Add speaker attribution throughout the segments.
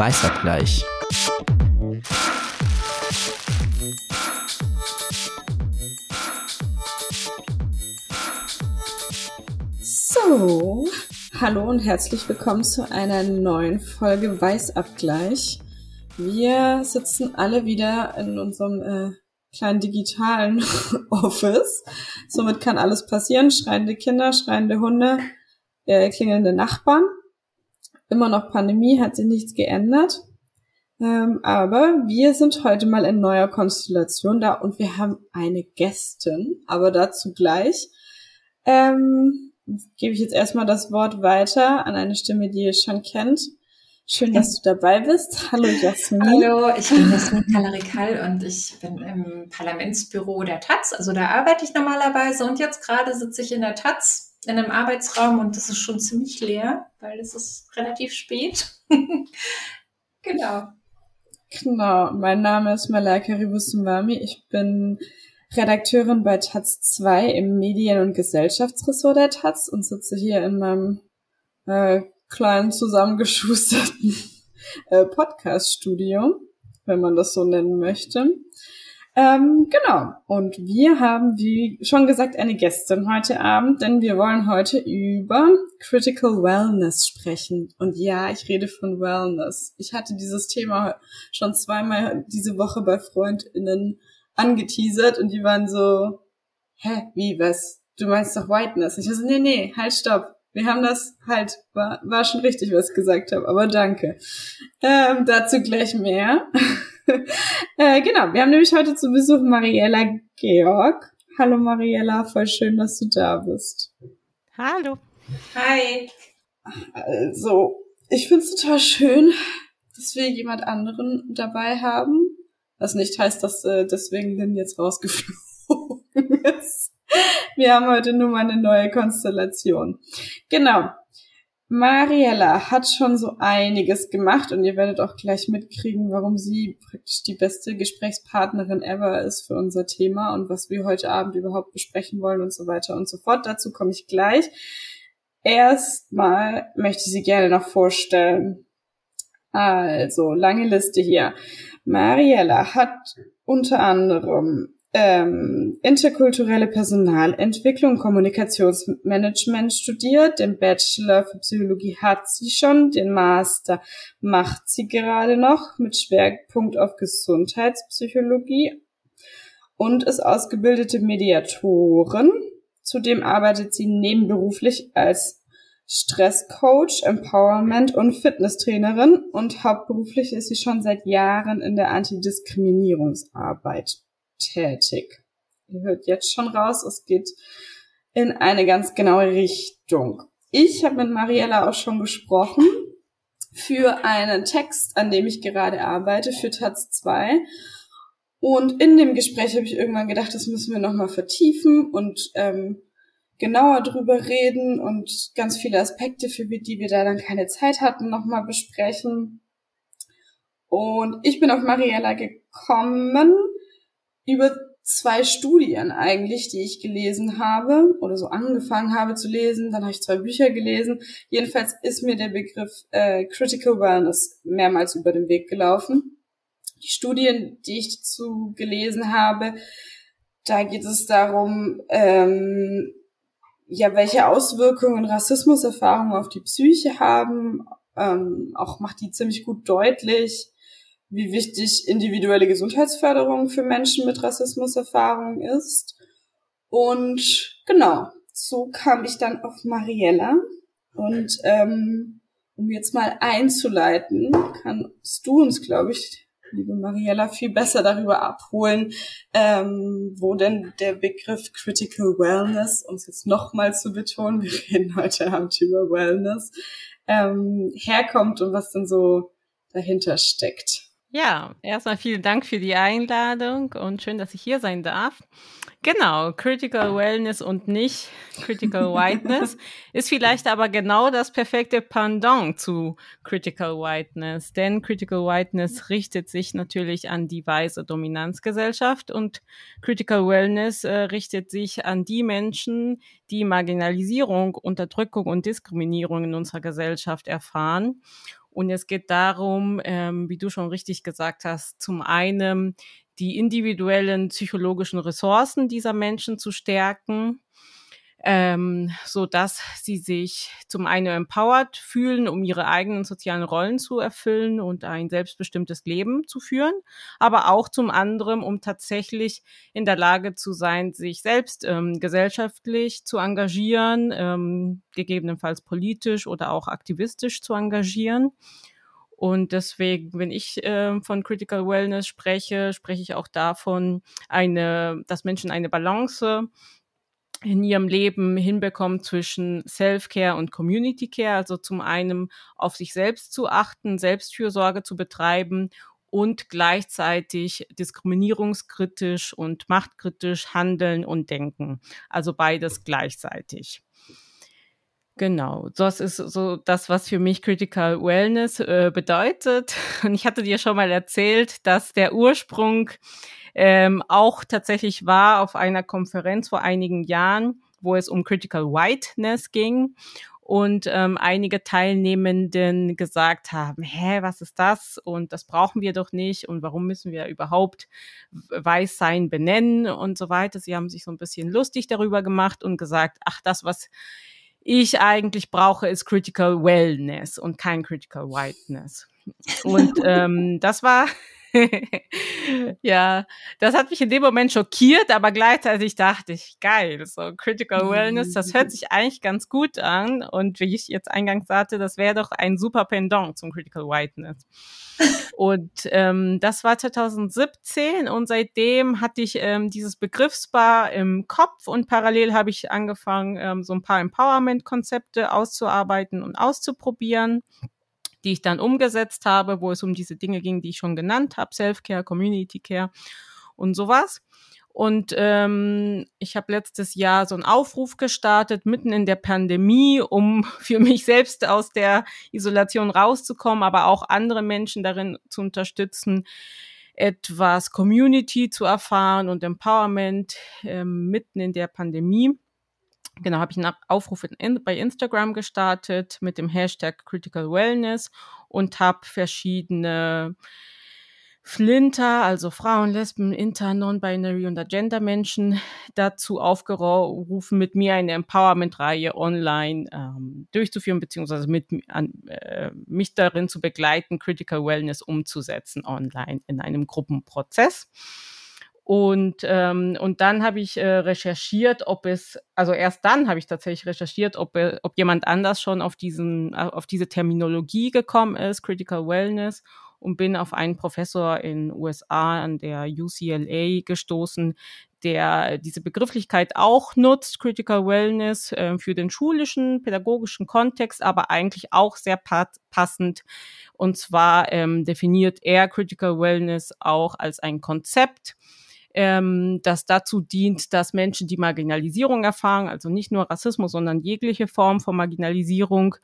Speaker 1: Weißabgleich.
Speaker 2: So, hallo und herzlich willkommen zu einer neuen Folge Weißabgleich. Wir sitzen alle wieder in unserem äh, kleinen digitalen Office. Somit kann alles passieren. Schreiende Kinder, schreiende Hunde, äh, klingelnde Nachbarn. Immer noch Pandemie, hat sich nichts geändert. Ähm, aber wir sind heute mal in neuer Konstellation da und wir haben eine Gästin, aber dazu gleich. Ähm, gebe ich jetzt erstmal das Wort weiter an eine Stimme, die ihr schon kennt. Schön, dass du dabei bist. Hallo Jasmin.
Speaker 3: Hallo, ich bin Jasmin Kalarikal und ich bin im Parlamentsbüro der Taz. Also da arbeite ich normalerweise und jetzt gerade sitze ich in der Taz in einem Arbeitsraum und das ist schon ziemlich leer, weil es ist relativ spät. genau.
Speaker 2: Genau, mein Name ist Malaika Ribusumwami. Ich bin Redakteurin bei Taz 2 im Medien- und Gesellschaftsressort der Taz und sitze hier in meinem äh, kleinen zusammengeschusterten äh, Podcast-Studio, wenn man das so nennen möchte. Ähm, genau. Und wir haben, wie schon gesagt, eine Gästin heute Abend, denn wir wollen heute über Critical Wellness sprechen. Und ja, ich rede von Wellness. Ich hatte dieses Thema schon zweimal diese Woche bei FreundInnen angeteasert und die waren so, hä, wie, was? Du meinst doch Whiteness? Ich so, nee, nee, halt, stopp. Wir haben das halt, war, war schon richtig, was ich gesagt habe, aber danke. Ähm, dazu gleich mehr. äh, genau, wir haben nämlich heute zu Besuch Mariella Georg. Hallo Mariella, voll schön, dass du da bist.
Speaker 4: Hallo.
Speaker 3: Hi.
Speaker 2: Also, ich finde es total schön, dass wir jemand anderen dabei haben. Was nicht heißt, dass äh, deswegen Lynn jetzt rausgeflogen ist. Wir haben heute nur mal eine neue Konstellation. Genau. Mariella hat schon so einiges gemacht und ihr werdet auch gleich mitkriegen, warum sie praktisch die beste Gesprächspartnerin ever ist für unser Thema und was wir heute Abend überhaupt besprechen wollen und so weiter und so fort. Dazu komme ich gleich. Erstmal möchte ich sie gerne noch vorstellen. Also, lange Liste hier. Mariella hat unter anderem ähm, interkulturelle Personalentwicklung, Kommunikationsmanagement studiert. Den Bachelor für Psychologie hat sie schon, den Master macht sie gerade noch mit Schwerpunkt auf Gesundheitspsychologie und ist ausgebildete Mediatorin. Zudem arbeitet sie nebenberuflich als Stresscoach, Empowerment und Fitnesstrainerin und hauptberuflich ist sie schon seit Jahren in der Antidiskriminierungsarbeit tätig. Ihr hört jetzt schon raus, es geht in eine ganz genaue Richtung. Ich habe mit Mariella auch schon gesprochen für einen Text, an dem ich gerade arbeite, für Taz 2. Und in dem Gespräch habe ich irgendwann gedacht, das müssen wir nochmal vertiefen und ähm, genauer drüber reden und ganz viele Aspekte, für die wir da dann keine Zeit hatten, nochmal besprechen. Und ich bin auf Mariella gekommen, über zwei Studien eigentlich, die ich gelesen habe oder so angefangen habe zu lesen. Dann habe ich zwei Bücher gelesen. Jedenfalls ist mir der Begriff äh, Critical Wellness mehrmals über den Weg gelaufen. Die Studien, die ich dazu gelesen habe, da geht es darum, ähm, ja, welche Auswirkungen Rassismuserfahrungen auf die Psyche haben. Ähm, auch macht die ziemlich gut deutlich, wie wichtig individuelle Gesundheitsförderung für Menschen mit Rassismuserfahrung ist. Und genau, so kam ich dann auf Mariella. Und ähm, um jetzt mal einzuleiten, kannst du uns, glaube ich, liebe Mariella, viel besser darüber abholen, ähm, wo denn der Begriff Critical Wellness, um es jetzt nochmal zu betonen, wir reden heute Abend über Wellness, ähm, herkommt und was denn so dahinter steckt.
Speaker 4: Ja, erstmal vielen Dank für die Einladung und schön, dass ich hier sein darf. Genau, Critical Wellness und nicht Critical Whiteness ist vielleicht aber genau das perfekte Pendant zu Critical Whiteness, denn Critical Whiteness richtet sich natürlich an die weiße Dominanzgesellschaft und Critical Wellness äh, richtet sich an die Menschen, die Marginalisierung, Unterdrückung und Diskriminierung in unserer Gesellschaft erfahren Und es geht darum, ähm, wie du schon richtig gesagt hast, zum einen die individuellen psychologischen Ressourcen dieser Menschen zu stärken ähm, so dass sie sich zum einen empowered fühlen, um ihre eigenen sozialen Rollen zu erfüllen und ein selbstbestimmtes Leben zu führen, aber auch zum anderen, um tatsächlich in der Lage zu sein, sich selbst ähm, gesellschaftlich zu engagieren, ähm, gegebenenfalls politisch oder auch aktivistisch zu engagieren. Und deswegen, wenn ich äh, von Critical Wellness spreche, spreche ich auch davon, eine, dass Menschen eine Balance in ihrem Leben hinbekommen zwischen Self-Care und Community-Care, also zum einen auf sich selbst zu achten, Selbstfürsorge zu betreiben und gleichzeitig diskriminierungskritisch und machtkritisch handeln und denken. Also beides gleichzeitig. Genau, das ist so das, was für mich Critical Wellness äh, bedeutet. Und ich hatte dir schon mal erzählt, dass der Ursprung ähm, auch tatsächlich war auf einer Konferenz vor einigen Jahren, wo es um Critical Whiteness ging und ähm, einige Teilnehmenden gesagt haben, hä, was ist das? Und das brauchen wir doch nicht und warum müssen wir überhaupt Weißsein benennen und so weiter. Sie haben sich so ein bisschen lustig darüber gemacht und gesagt, ach, das, was ich eigentlich brauche, ist Critical Wellness und kein Critical Whiteness. Und ähm, das war ja, das hat mich in dem Moment schockiert, aber gleichzeitig dachte ich, geil, so Critical Wellness, das hört sich eigentlich ganz gut an. Und wie ich jetzt eingangs sagte, das wäre doch ein super Pendant zum Critical Whiteness. Und ähm, das war 2017 und seitdem hatte ich ähm, dieses Begriffspaar im Kopf und parallel habe ich angefangen, ähm, so ein paar Empowerment-Konzepte auszuarbeiten und auszuprobieren die ich dann umgesetzt habe, wo es um diese Dinge ging, die ich schon genannt habe, Self-Care, Community Care und sowas. Und ähm, ich habe letztes Jahr so einen Aufruf gestartet, mitten in der Pandemie, um für mich selbst aus der Isolation rauszukommen, aber auch andere Menschen darin zu unterstützen, etwas Community zu erfahren und Empowerment ähm, mitten in der Pandemie genau, habe ich einen Aufruf in, bei Instagram gestartet mit dem Hashtag Critical Wellness und habe verschiedene Flinter, also Frauen, Lesben, Inter, Non-Binary und Agenda-Menschen dazu aufgerufen, mit mir eine Empowerment-Reihe online ähm, durchzuführen, beziehungsweise mit, an, äh, mich darin zu begleiten, Critical Wellness umzusetzen online in einem Gruppenprozess. Und, ähm, und dann habe ich äh, recherchiert, ob es, also erst dann habe ich tatsächlich recherchiert, ob, äh, ob jemand anders schon auf, diesen, äh, auf diese Terminologie gekommen ist, Critical Wellness, und bin auf einen Professor in USA an der UCLA gestoßen, der diese Begrifflichkeit auch nutzt, Critical Wellness, äh, für den schulischen, pädagogischen Kontext, aber eigentlich auch sehr passend. Und zwar ähm, definiert er Critical Wellness auch als ein Konzept, ähm, das dazu dient, dass Menschen, die Marginalisierung erfahren, also nicht nur Rassismus, sondern jegliche Form von Marginalisierung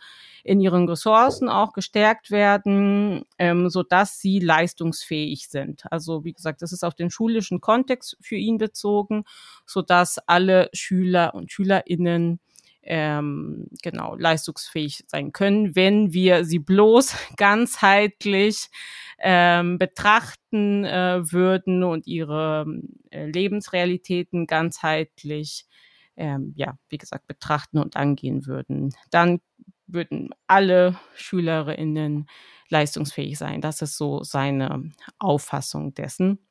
Speaker 4: in ihren Ressourcen auch gestärkt werden, ähm, so dass sie leistungsfähig sind. Also wie gesagt, das ist auf den schulischen Kontext für ihn bezogen, so dass alle Schüler und Schülerinnen ähm, genau leistungsfähig sein können, wenn wir sie bloß ganzheitlich ähm, betrachten äh, würden und ihre äh, Lebensrealitäten ganzheitlich, ähm, ja, wie gesagt, betrachten und angehen würden. Dann würden alle Schülerinnen leistungsfähig sein. Das ist so seine Auffassung dessen.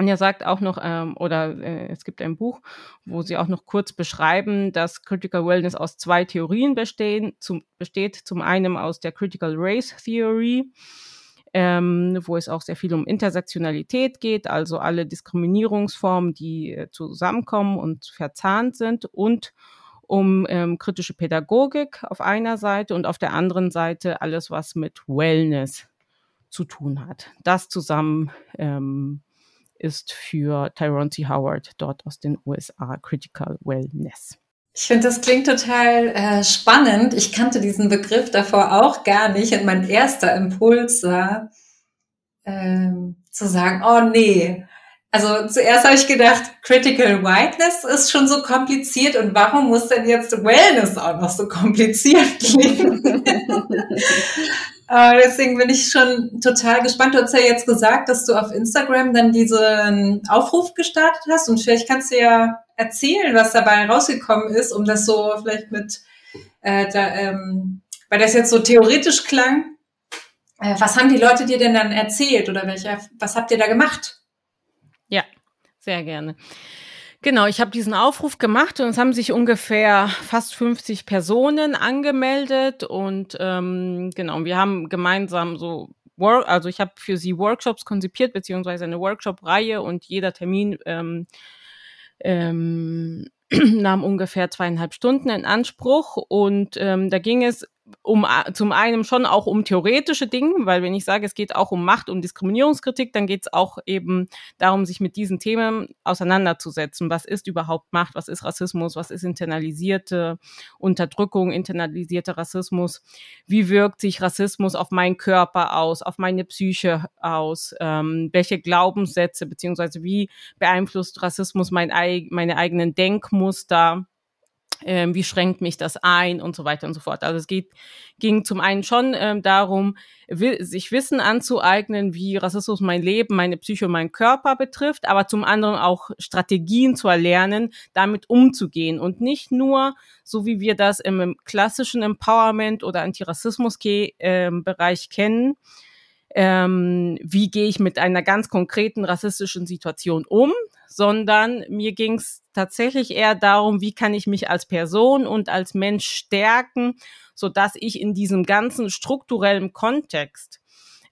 Speaker 4: Und er sagt auch noch, ähm, oder äh, es gibt ein Buch, wo sie auch noch kurz beschreiben, dass Critical Wellness aus zwei Theorien bestehen, zum, besteht. Zum einen aus der Critical Race Theory, ähm, wo es auch sehr viel um Intersektionalität geht, also alle Diskriminierungsformen, die äh, zusammenkommen und verzahnt sind und um ähm, kritische Pädagogik auf einer Seite und auf der anderen Seite alles, was mit Wellness zu tun hat. Das zusammen ähm, ist für Tyrone C. Howard dort aus den USA Critical Wellness.
Speaker 3: Ich finde, das klingt total äh, spannend. Ich kannte diesen Begriff davor auch gar nicht und mein erster Impuls war, ähm, zu sagen, oh nee. Also zuerst habe ich gedacht, Critical Whiteness ist schon so kompliziert und warum muss denn jetzt Wellness auch noch so kompliziert klingen? äh, deswegen bin ich schon total gespannt. Du hast ja jetzt gesagt, dass du auf Instagram dann diesen Aufruf gestartet hast und vielleicht kannst du ja erzählen, was dabei rausgekommen ist, um das so vielleicht mit, äh, da, ähm, weil das jetzt so theoretisch klang. Äh, was haben die Leute dir denn dann erzählt oder welche, was habt ihr da gemacht?
Speaker 4: Ja, sehr gerne. Genau, ich habe diesen Aufruf gemacht und es haben sich ungefähr fast 50 Personen angemeldet und ähm, genau, wir haben gemeinsam so Work, also ich habe für sie Workshops konzipiert beziehungsweise eine Workshop-Reihe und jeder Termin ähm, ähm, nahm ungefähr zweieinhalb Stunden in Anspruch und ähm, da ging es um zum einen schon auch um theoretische Dinge, weil wenn ich sage, es geht auch um Macht und Diskriminierungskritik, dann geht es auch eben darum, sich mit diesen Themen auseinanderzusetzen. Was ist überhaupt Macht? Was ist Rassismus? Was ist internalisierte Unterdrückung, internalisierter Rassismus? Wie wirkt sich Rassismus auf meinen Körper aus, auf meine Psyche aus? Ähm, welche Glaubenssätze beziehungsweise wie beeinflusst Rassismus mein, meine eigenen Denkmuster? Ähm, wie schränkt mich das ein und so weiter und so fort. Also es geht, ging zum einen schon ähm, darum, sich Wissen anzueignen, wie Rassismus mein Leben, meine Psyche und meinen Körper betrifft, aber zum anderen auch Strategien zu erlernen, damit umzugehen und nicht nur, so wie wir das im klassischen Empowerment oder Antirassismus-Bereich ähm, kennen, ähm, wie gehe ich mit einer ganz konkreten rassistischen Situation um, sondern mir ging es tatsächlich eher darum, wie kann ich mich als Person und als Mensch stärken, so dass ich in diesem ganzen strukturellen Kontext,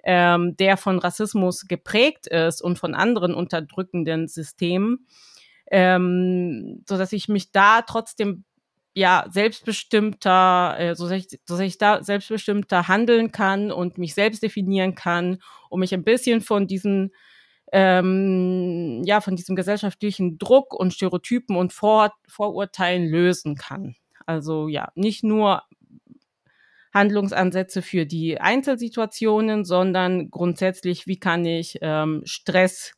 Speaker 4: ähm, der von Rassismus geprägt ist und von anderen unterdrückenden Systemen, ähm, so dass ich mich da trotzdem ja selbstbestimmter, äh, so, dass ich, ich da selbstbestimmter handeln kann und mich selbst definieren kann, um mich ein bisschen von diesen ähm, ja von diesem gesellschaftlichen Druck und Stereotypen und Vor Vorurteilen lösen kann. Also ja, nicht nur Handlungsansätze für die Einzelsituationen, sondern grundsätzlich, wie kann ich ähm, Stress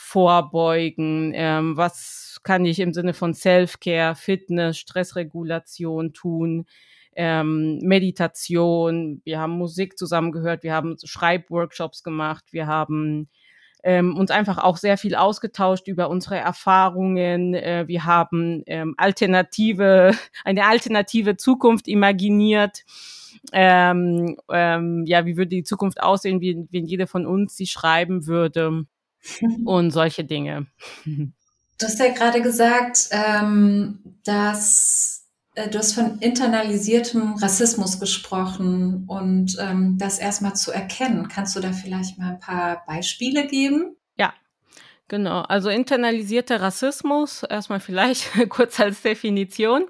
Speaker 4: vorbeugen, ähm, was kann ich im Sinne von Self-Care, Fitness, Stressregulation tun, ähm, Meditation, wir haben Musik zusammen gehört, wir haben Schreibworkshops gemacht, wir haben ähm, uns einfach auch sehr viel ausgetauscht über unsere Erfahrungen. Äh, wir haben ähm, alternative, eine alternative Zukunft imaginiert. Ähm, ähm, ja, wie würde die Zukunft aussehen, wenn jeder von uns sie schreiben würde und solche Dinge.
Speaker 3: Du hast ja gerade gesagt, ähm, dass äh, du hast von internalisiertem Rassismus gesprochen und ähm, das erstmal zu erkennen. Kannst du da vielleicht mal ein paar Beispiele geben?
Speaker 4: Ja, genau. Also internalisierter Rassismus, erstmal vielleicht kurz als Definition.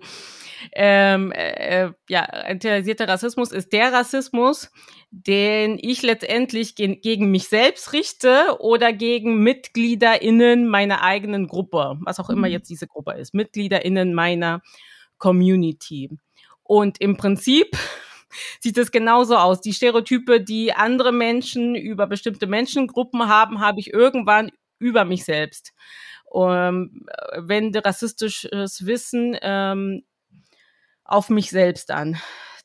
Speaker 4: Ähm, äh, äh, ja, internalisierter Rassismus ist der Rassismus, den ich letztendlich ge gegen mich selbst richte oder gegen MitgliederInnen meiner eigenen Gruppe, was auch immer mhm. jetzt diese Gruppe ist, MitgliederInnen meiner Community. Und im Prinzip sieht es genauso aus. Die Stereotype, die andere Menschen über bestimmte Menschengruppen haben, habe ich irgendwann über mich selbst. Ähm, wende rassistisches Wissen ähm, auf mich selbst an.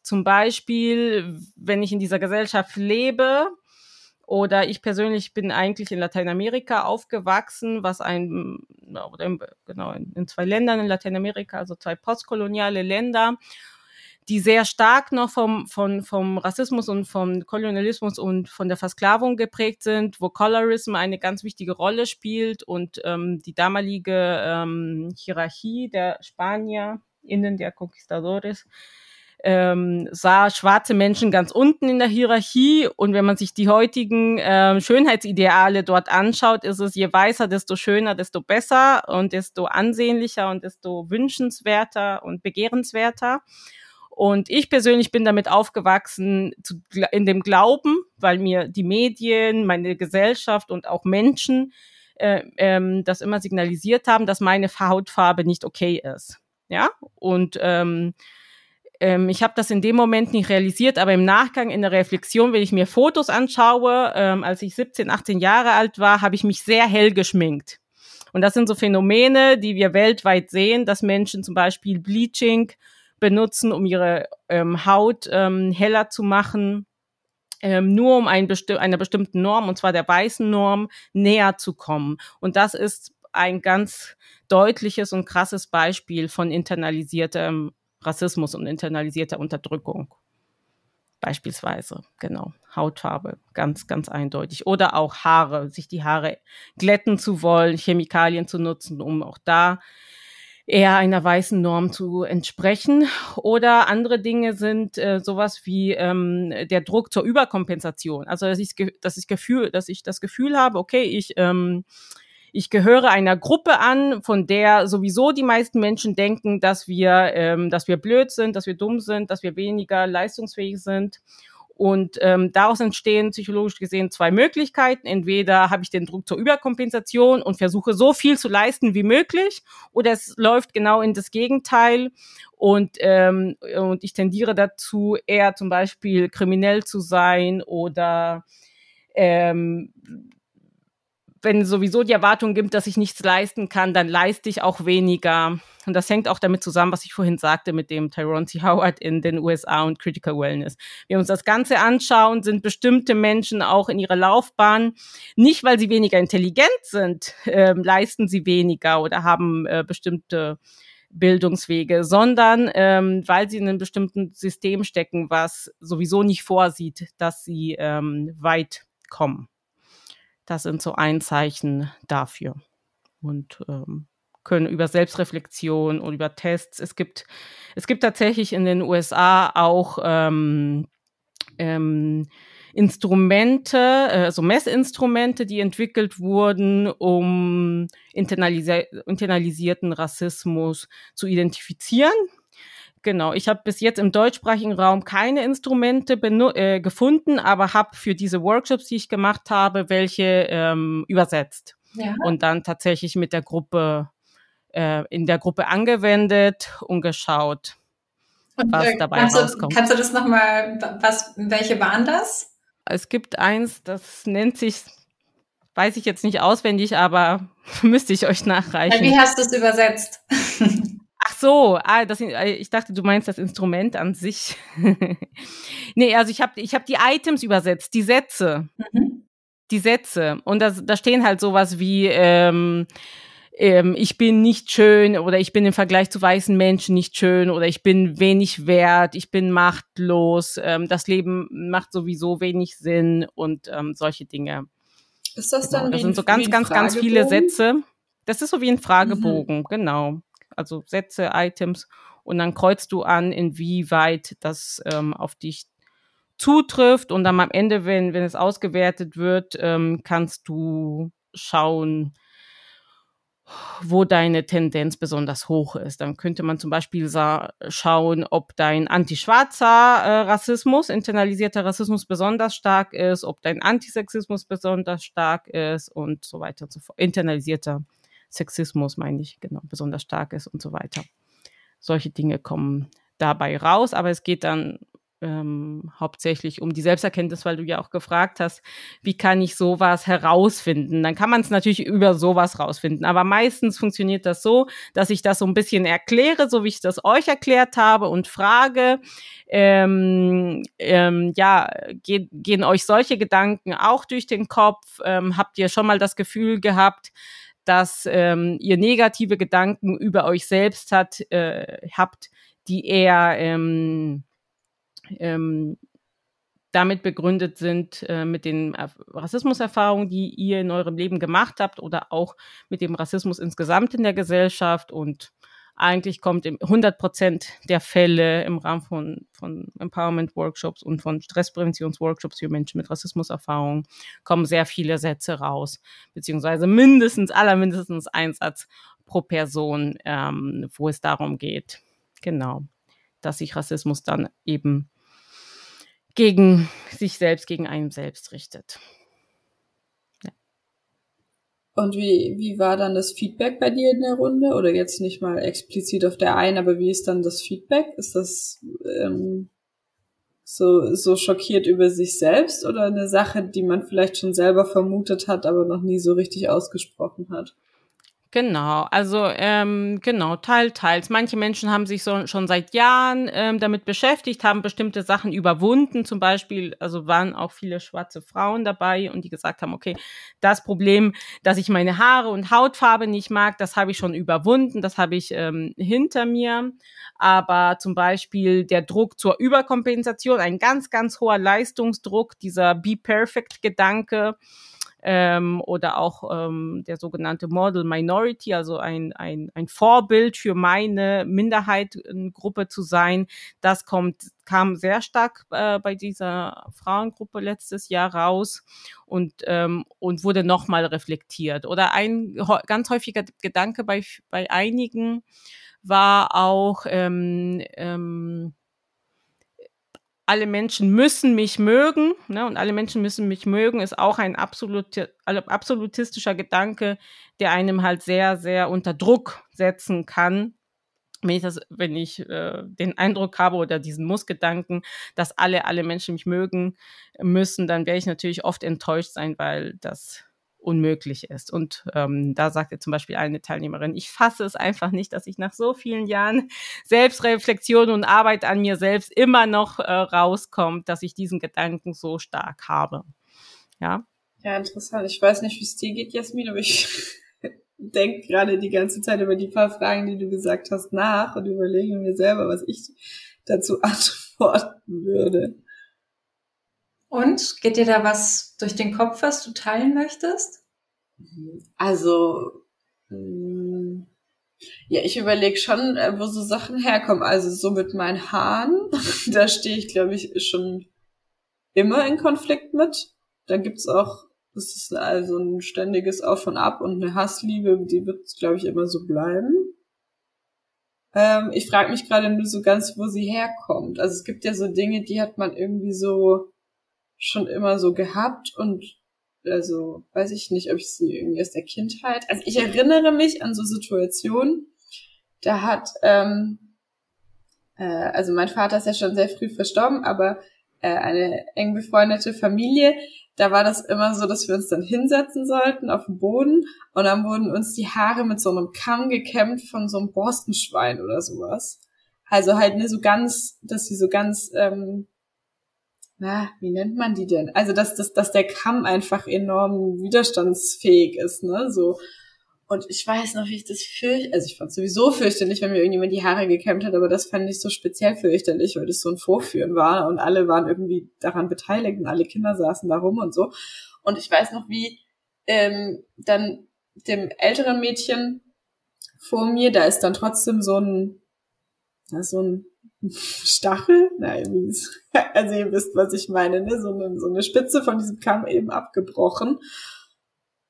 Speaker 4: Zum Beispiel, wenn ich in dieser Gesellschaft lebe, oder ich persönlich bin eigentlich in Lateinamerika aufgewachsen, was ein, genau, in zwei Ländern in Lateinamerika, also zwei postkoloniale Länder, die sehr stark noch vom, vom, vom Rassismus und vom Kolonialismus und von der Versklavung geprägt sind, wo Colorism eine ganz wichtige Rolle spielt und ähm, die damalige ähm, Hierarchie der Spanier innen der Conquistadores ähm, sah schwarze Menschen ganz unten in der Hierarchie. Und wenn man sich die heutigen ähm, Schönheitsideale dort anschaut, ist es je weißer, desto schöner, desto besser und desto ansehnlicher und desto wünschenswerter und begehrenswerter. Und ich persönlich bin damit aufgewachsen zu, in dem Glauben, weil mir die Medien, meine Gesellschaft und auch Menschen äh, ähm, das immer signalisiert haben, dass meine Hautfarbe nicht okay ist. Ja, und ähm, ähm, ich habe das in dem Moment nicht realisiert, aber im Nachgang in der Reflexion, wenn ich mir Fotos anschaue, ähm, als ich 17, 18 Jahre alt war, habe ich mich sehr hell geschminkt. Und das sind so Phänomene, die wir weltweit sehen, dass Menschen zum Beispiel Bleaching benutzen, um ihre ähm, Haut ähm, heller zu machen. ähm, nur um ein besti einer bestimmten Norm, und zwar der weißen Norm, näher zu kommen. Und das ist ein ganz deutliches und krasses Beispiel von internalisiertem Rassismus und internalisierter Unterdrückung. Beispielsweise, genau. Hautfarbe, ganz, ganz eindeutig. Oder auch Haare, sich die Haare glätten zu wollen, Chemikalien zu nutzen, um auch da eher einer weißen Norm zu entsprechen. Oder andere Dinge sind äh, sowas wie ähm, der Druck zur Überkompensation. Also dass ich, dass ich Gefühl, dass ich das Gefühl habe, okay, ich ähm, ich gehöre einer Gruppe an, von der sowieso die meisten Menschen denken, dass wir, ähm, dass wir blöd sind, dass wir dumm sind, dass wir weniger leistungsfähig sind. Und ähm, daraus entstehen psychologisch gesehen zwei Möglichkeiten. Entweder habe ich den Druck zur Überkompensation und versuche so viel zu leisten wie möglich, oder es läuft genau in das Gegenteil. Und, ähm, und ich tendiere dazu, eher zum Beispiel kriminell zu sein oder ähm, wenn es sowieso die Erwartung gibt, dass ich nichts leisten kann, dann leiste ich auch weniger. Und das hängt auch damit zusammen, was ich vorhin sagte mit dem Tyrone C. Howard in den USA und Critical Wellness. Wenn wir uns das Ganze anschauen, sind bestimmte Menschen auch in ihrer Laufbahn, nicht weil sie weniger intelligent sind, äh, leisten sie weniger oder haben äh, bestimmte Bildungswege, sondern ähm, weil sie in einem bestimmten System stecken, was sowieso nicht vorsieht, dass sie ähm, weit kommen. Das sind so ein Zeichen dafür. Und ähm, können über Selbstreflexion und über Tests. Es gibt, es gibt tatsächlich in den USA auch ähm, ähm, Instrumente, also Messinstrumente, die entwickelt wurden, um internalisi internalisierten Rassismus zu identifizieren. Genau, ich habe bis jetzt im deutschsprachigen Raum keine Instrumente äh, gefunden, aber habe für diese Workshops, die ich gemacht habe, welche ähm, übersetzt ja. und dann tatsächlich mit der Gruppe äh, in der Gruppe angewendet und geschaut,
Speaker 3: und, was äh, dabei kannst rauskommt. Du, kannst du das nochmal, was, welche waren das?
Speaker 4: Es gibt eins, das nennt sich, weiß ich jetzt nicht auswendig, aber müsste ich euch nachreichen.
Speaker 3: Wie hast du es übersetzt?
Speaker 4: Ach so, ah, das, äh, ich dachte, du meinst das Instrument an sich. nee, also ich habe ich hab die Items übersetzt, die Sätze. Mhm. Die Sätze. Und das, da stehen halt sowas wie, ähm, ähm, ich bin nicht schön oder ich bin im Vergleich zu weißen Menschen nicht schön oder ich bin wenig wert, ich bin machtlos, ähm, das Leben macht sowieso wenig Sinn und ähm, solche Dinge.
Speaker 2: Ist das dann genau,
Speaker 4: Das sind so ganz, ganz, ganz viele Sätze. Das ist so wie ein Fragebogen, mhm. genau also Sätze, Items und dann kreuzt du an, inwieweit das ähm, auf dich zutrifft und dann am Ende, wenn, wenn es ausgewertet wird, ähm, kannst du schauen, wo deine Tendenz besonders hoch ist. Dann könnte man zum Beispiel schauen, ob dein antischwarzer äh, Rassismus, internalisierter Rassismus besonders stark ist, ob dein Antisexismus besonders stark ist und so weiter und so fort. Internalisierter Sexismus, meine ich, genau, besonders stark ist und so weiter. Solche Dinge kommen dabei raus, aber es geht dann ähm, hauptsächlich um die Selbsterkenntnis, weil du ja auch gefragt hast, wie kann ich sowas herausfinden? Dann kann man es natürlich über sowas rausfinden, aber meistens funktioniert das so, dass ich das so ein bisschen erkläre, so wie ich das euch erklärt habe und frage, ähm, ähm, ja, ge gehen euch solche Gedanken auch durch den Kopf? Ähm, habt ihr schon mal das Gefühl gehabt, dass ähm, ihr negative Gedanken über euch selbst hat, äh, habt, die eher ähm, ähm, damit begründet sind äh, mit den Rassismuserfahrungen, die ihr in eurem Leben gemacht habt oder auch mit dem Rassismus insgesamt in der Gesellschaft und eigentlich kommt in 100 Prozent der Fälle im Rahmen von, von Empowerment-Workshops und von Stresspräventionsworkshops für Menschen mit Rassismuserfahrung kommen sehr viele Sätze raus, beziehungsweise mindestens, allermindestens ein Satz pro Person, ähm, wo es darum geht, genau, dass sich Rassismus dann eben gegen sich selbst, gegen einen selbst richtet.
Speaker 2: Und wie, wie war dann das Feedback bei dir in der Runde? Oder jetzt nicht mal explizit auf der einen, aber wie ist dann das Feedback? Ist das ähm, so, so schockiert über sich selbst oder eine Sache, die man vielleicht schon selber vermutet hat, aber noch nie so richtig ausgesprochen hat?
Speaker 4: Genau, also ähm, genau, teil, teils. Manche Menschen haben sich so, schon seit Jahren ähm, damit beschäftigt, haben bestimmte Sachen überwunden. Zum Beispiel, also waren auch viele schwarze Frauen dabei und die gesagt haben, okay, das Problem, dass ich meine Haare und Hautfarbe nicht mag, das habe ich schon überwunden, das habe ich ähm, hinter mir. Aber zum Beispiel der Druck zur Überkompensation, ein ganz, ganz hoher Leistungsdruck, dieser Be Perfect-Gedanke, ähm, oder auch ähm, der sogenannte Model Minority, also ein, ein, ein Vorbild für meine Minderheitengruppe zu sein. Das kommt, kam sehr stark äh, bei dieser Frauengruppe letztes Jahr raus und, ähm, und wurde nochmal reflektiert. Oder ein ganz häufiger Gedanke bei, bei einigen war auch, ähm, ähm, alle Menschen müssen mich mögen, ne, und alle Menschen müssen mich mögen, ist auch ein absolut, absolutistischer Gedanke, der einem halt sehr, sehr unter Druck setzen kann. Wenn ich das, wenn ich äh, den Eindruck habe oder diesen Mussgedanken, dass alle, alle Menschen mich mögen müssen, dann werde ich natürlich oft enttäuscht sein, weil das unmöglich ist. Und ähm, da sagte zum Beispiel eine Teilnehmerin, ich fasse es einfach nicht, dass ich nach so vielen Jahren Selbstreflexion und Arbeit an mir selbst immer noch äh, rauskommt, dass ich diesen Gedanken so stark habe. Ja.
Speaker 2: Ja, interessant. Ich weiß nicht, wie es dir geht, Jasmin, aber ich denke gerade die ganze Zeit über die paar Fragen, die du gesagt hast, nach und überlege mir selber, was ich dazu antworten würde.
Speaker 3: Und geht dir da was durch den Kopf, was du teilen möchtest?
Speaker 2: Also, mm, ja, ich überlege schon, äh, wo so Sachen herkommen. Also so mit meinen Haaren, da stehe ich, glaube ich, schon immer in Konflikt mit. Da gibt's auch, das ist also ein ständiges Auf und Ab und eine Hassliebe, die wird, glaube ich, immer so bleiben. Ähm, ich frage mich gerade nur so ganz, wo sie herkommt. Also es gibt ja so Dinge, die hat man irgendwie so schon immer so gehabt und also weiß ich nicht, ob ich sie irgendwie aus der Kindheit. Also ich erinnere mich an so Situationen, da hat, ähm, äh, also mein Vater ist ja schon sehr früh verstorben, aber äh, eine eng befreundete Familie, da war das immer so, dass wir uns dann hinsetzen sollten auf dem Boden und dann wurden uns die Haare mit so einem Kamm gekämmt von so einem Borstenschwein oder sowas. Also halt ne, so ganz, dass sie so ganz ähm, na, wie nennt man die denn? Also, dass, dass, dass der Kamm einfach enorm widerstandsfähig ist, ne, so. Und ich weiß noch, wie ich das fürchte, also ich fand sowieso fürchterlich, wenn mir irgendjemand die Haare gekämmt hat, aber das fand ich so speziell fürchterlich, weil das so ein Vorführen war und alle waren irgendwie daran beteiligt und alle Kinder saßen da rum und so. Und ich weiß noch, wie ähm, dann dem älteren Mädchen vor mir, da ist dann trotzdem so ein, da ist so ein Stachel? Nein, also ihr wisst, was ich meine, ne? So eine, so eine Spitze von diesem Kamm eben abgebrochen.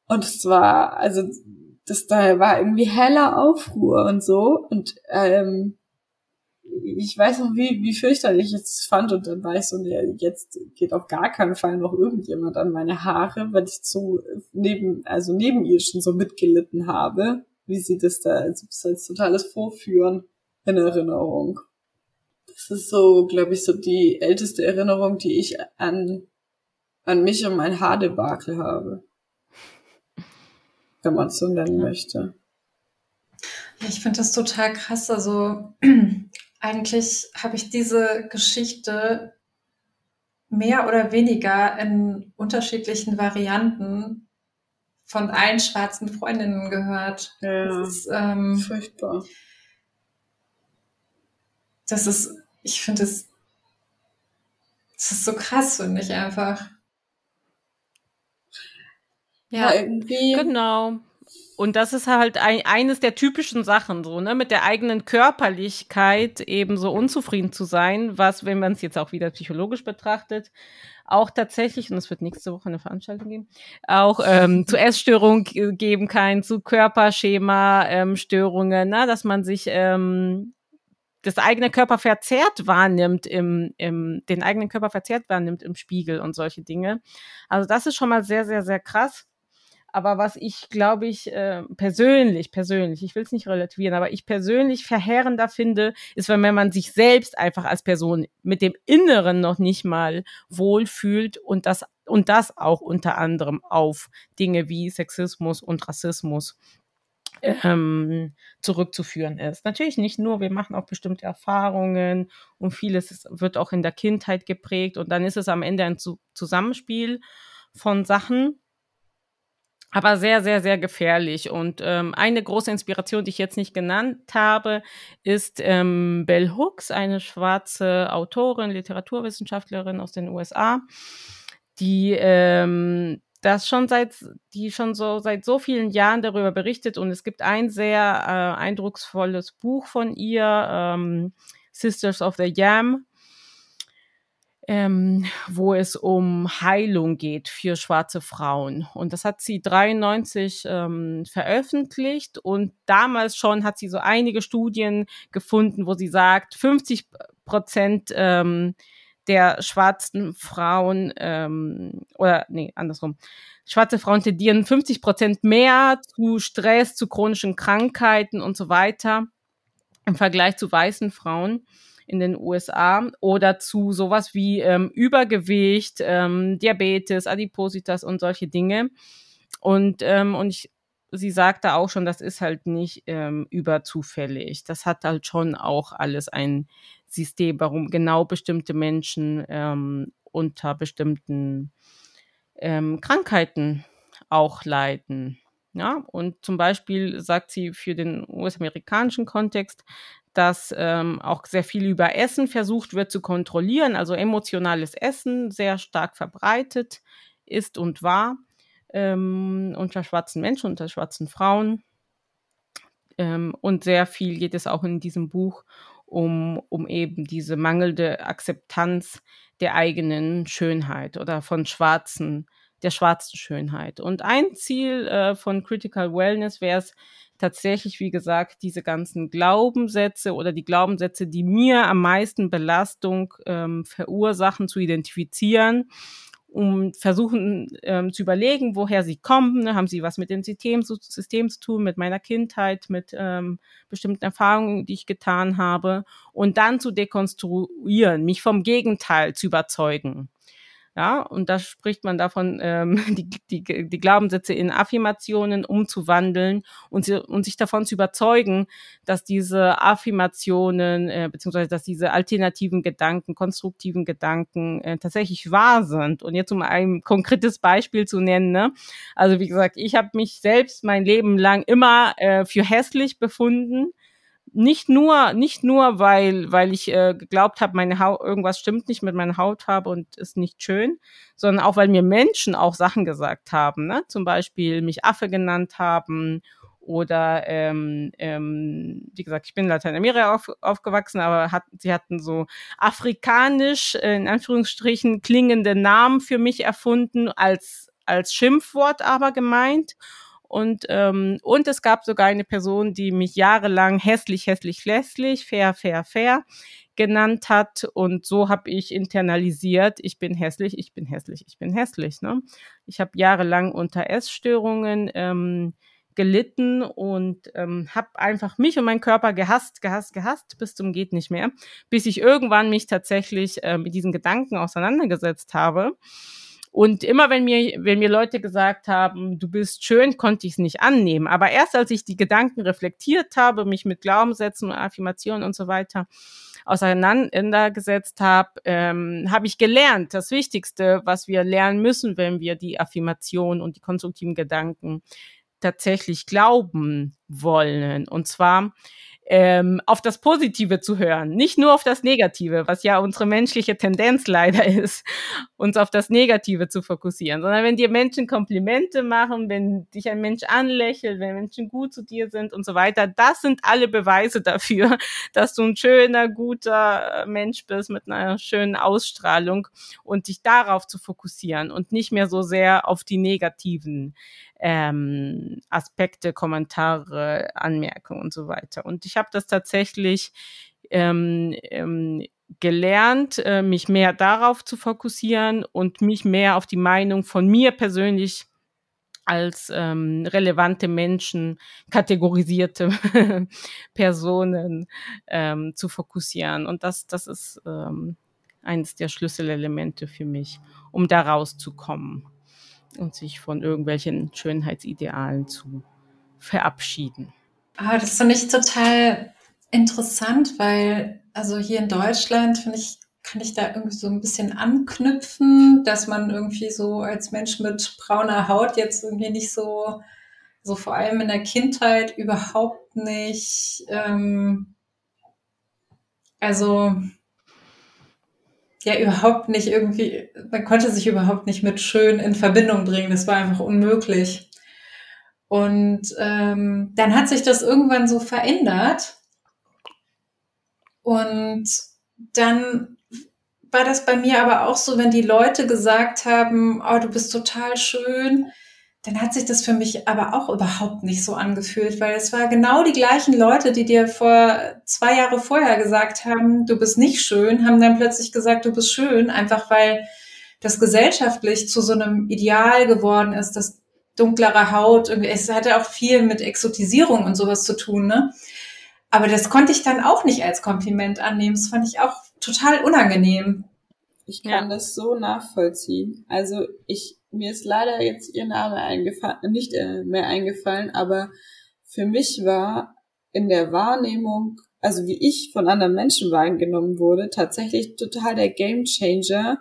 Speaker 2: Und es war, also das da war irgendwie heller Aufruhr und so. Und ähm, ich weiß noch, wie, wie fürchterlich ich es fand. Und dann war ich so, ne, jetzt geht auf gar keinen Fall noch irgendjemand an meine Haare, weil ich so neben, also neben ihr schon so mitgelitten habe, wie sie das da, also das als totales Vorführen in Erinnerung. Das ist so, glaube ich, so die älteste Erinnerung, die ich an, an mich und mein Haardebakel habe. Wenn man es so nennen möchte.
Speaker 3: Ja, ich finde das total krass. Also eigentlich habe ich diese Geschichte mehr oder weniger in unterschiedlichen Varianten von allen schwarzen Freundinnen gehört.
Speaker 2: Ja, das ist ähm, furchtbar.
Speaker 3: Das ist ich finde es, das ist so krass, finde ich einfach.
Speaker 4: Ja, ja, irgendwie. Genau. Und das ist halt ein, eines der typischen Sachen, so, ne, mit der eigenen Körperlichkeit eben so unzufrieden zu sein, was, wenn man es jetzt auch wieder psychologisch betrachtet, auch tatsächlich, und es wird nächste Woche eine Veranstaltung geben, auch ähm, zu Essstörungen geben kann, zu Körperschema-Störungen, ähm, ne, dass man sich ähm, das eigene Körper verzerrt wahrnimmt im, im, den eigenen Körper verzerrt wahrnimmt im Spiegel und solche Dinge. Also das ist schon mal sehr, sehr, sehr krass. Aber was ich, glaube ich, äh, persönlich, persönlich, ich will es nicht relativieren, aber ich persönlich verheerender finde, ist, wenn man sich selbst einfach als Person mit dem Inneren noch nicht mal wohlfühlt und das, und das auch unter anderem auf Dinge wie Sexismus und Rassismus ähm, zurückzuführen ist. Natürlich nicht nur, wir machen auch bestimmte Erfahrungen und vieles wird auch in der Kindheit geprägt und dann ist es am Ende ein Zusammenspiel von Sachen, aber sehr, sehr, sehr gefährlich. Und ähm, eine große Inspiration, die ich jetzt nicht genannt habe, ist ähm, Bell Hooks, eine schwarze Autorin, Literaturwissenschaftlerin aus den USA, die ähm, das schon seit, die schon so seit so vielen Jahren darüber berichtet. Und es gibt ein sehr äh, eindrucksvolles Buch von ihr, ähm, Sisters of the Yam ähm, wo es um Heilung geht für schwarze Frauen. Und das hat sie 93 ähm, veröffentlicht und damals schon hat sie so einige Studien gefunden, wo sie sagt, 50 Prozent ähm, der schwarzen Frauen ähm, oder nee, andersrum. Schwarze Frauen tendieren 50 Prozent mehr zu Stress, zu chronischen Krankheiten und so weiter im Vergleich zu weißen Frauen in den USA oder zu sowas wie ähm, Übergewicht, ähm, Diabetes, Adipositas und solche Dinge. Und, ähm, und ich, sie sagte auch schon, das ist halt nicht ähm, überzufällig. Das hat halt schon auch alles ein System, warum genau bestimmte Menschen ähm, unter bestimmten ähm, Krankheiten auch leiden. Ja, und zum Beispiel sagt sie für den US-amerikanischen Kontext, dass ähm, auch sehr viel über Essen versucht wird zu kontrollieren, also emotionales Essen sehr stark verbreitet ist und war ähm, unter schwarzen Menschen, unter schwarzen Frauen. Ähm, und sehr viel geht es auch in diesem Buch um, um eben diese mangelnde Akzeptanz der eigenen Schönheit oder von schwarzen, der schwarzen Schönheit. Und ein Ziel äh, von Critical Wellness wäre es, tatsächlich, wie gesagt, diese ganzen Glaubenssätze oder die Glaubenssätze, die mir am meisten Belastung ähm, verursachen, zu identifizieren um versuchen ähm, zu überlegen, woher sie kommen. Ne? Haben sie was mit dem System, System zu tun, mit meiner Kindheit, mit ähm, bestimmten Erfahrungen, die ich getan habe. Und dann zu dekonstruieren, mich vom Gegenteil zu überzeugen. Ja, und da spricht man davon, ähm, die, die, die Glaubenssätze in Affirmationen umzuwandeln und, sie, und sich davon zu überzeugen, dass diese Affirmationen äh, beziehungsweise dass diese alternativen Gedanken, konstruktiven Gedanken äh, tatsächlich wahr sind. Und jetzt um ein konkretes Beispiel zu nennen, ne? also wie gesagt, ich habe mich selbst mein Leben lang immer äh, für hässlich befunden nicht nur, nicht nur, weil, weil ich äh, geglaubt habe, meine Haut, irgendwas stimmt nicht mit meiner Hautfarbe und ist nicht schön, sondern auch, weil mir Menschen auch Sachen gesagt haben, ne? Zum Beispiel mich Affe genannt haben oder ähm, ähm, wie gesagt, ich bin in Lateinamerika auf, aufgewachsen, aber hat, sie hatten so afrikanisch äh, in Anführungsstrichen klingende Namen für mich erfunden als als Schimpfwort aber gemeint und, ähm, und es gab sogar eine Person, die mich jahrelang hässlich, hässlich, hässlich, fair, fair, fair genannt hat. Und so habe ich internalisiert, ich bin hässlich, ich bin hässlich, ich bin hässlich. Ne? Ich habe jahrelang unter Essstörungen ähm, gelitten und ähm, habe einfach mich und meinen Körper gehasst, gehasst, gehasst bis zum geht nicht mehr, bis ich irgendwann mich tatsächlich äh, mit diesen Gedanken auseinandergesetzt habe und immer wenn mir, wenn mir Leute gesagt haben, du bist schön, konnte ich es nicht annehmen. Aber erst als ich die Gedanken reflektiert habe, mich mit Glaubenssätzen und Affirmationen und so weiter auseinandergesetzt habe, ähm, habe ich gelernt, das Wichtigste, was wir lernen müssen, wenn wir die Affirmation und die konstruktiven Gedanken tatsächlich glauben wollen. Und zwar ähm, auf das Positive zu hören, nicht nur auf das Negative, was ja unsere menschliche Tendenz leider ist, uns auf das Negative zu fokussieren, sondern wenn dir Menschen Komplimente machen, wenn dich ein Mensch anlächelt, wenn Menschen gut zu dir sind und so weiter, das sind alle Beweise dafür, dass du ein schöner, guter äh, Mensch bist mit einer schönen Ausstrahlung und dich darauf zu fokussieren und nicht mehr so sehr auf die negativen ähm, Aspekte, Kommentare, Anmerkungen und so weiter. Und ich habe das tatsächlich ähm, ähm, gelernt, äh, mich mehr darauf zu fokussieren und mich mehr auf die Meinung von mir persönlich als ähm, relevante Menschen, kategorisierte Personen ähm, zu fokussieren. Und das, das ist ähm, eines der Schlüsselelemente für mich, um da rauszukommen und sich von irgendwelchen Schönheitsidealen zu verabschieden?
Speaker 3: Ah, das finde ich total interessant, weil also hier in Deutschland finde ich, kann ich da irgendwie so ein bisschen anknüpfen, dass man irgendwie so als Mensch mit brauner Haut jetzt irgendwie nicht so, so vor allem in der Kindheit überhaupt nicht, ähm, also ja überhaupt nicht irgendwie, man konnte sich überhaupt nicht mit schön in Verbindung bringen. Das war einfach unmöglich. Und ähm, dann hat sich das irgendwann so verändert. Und dann war das bei mir aber auch so, wenn die Leute gesagt haben, oh, du bist total schön, dann hat sich das für mich aber auch überhaupt nicht so angefühlt, weil es war genau die gleichen Leute, die dir vor zwei Jahre vorher gesagt haben, du bist nicht schön, haben dann plötzlich gesagt, du bist schön, einfach weil das gesellschaftlich zu so einem Ideal geworden ist, dass dunklere Haut, es hatte auch viel mit Exotisierung und sowas zu tun, ne? Aber das konnte ich dann auch nicht als Kompliment annehmen. Das fand ich auch total unangenehm.
Speaker 2: Ich kann ja. das so nachvollziehen. Also ich, mir ist leider jetzt ihr Name eingefallen, nicht äh, mehr eingefallen, aber für mich war in der Wahrnehmung, also wie ich von anderen Menschen wahrgenommen wurde, tatsächlich total der Gamechanger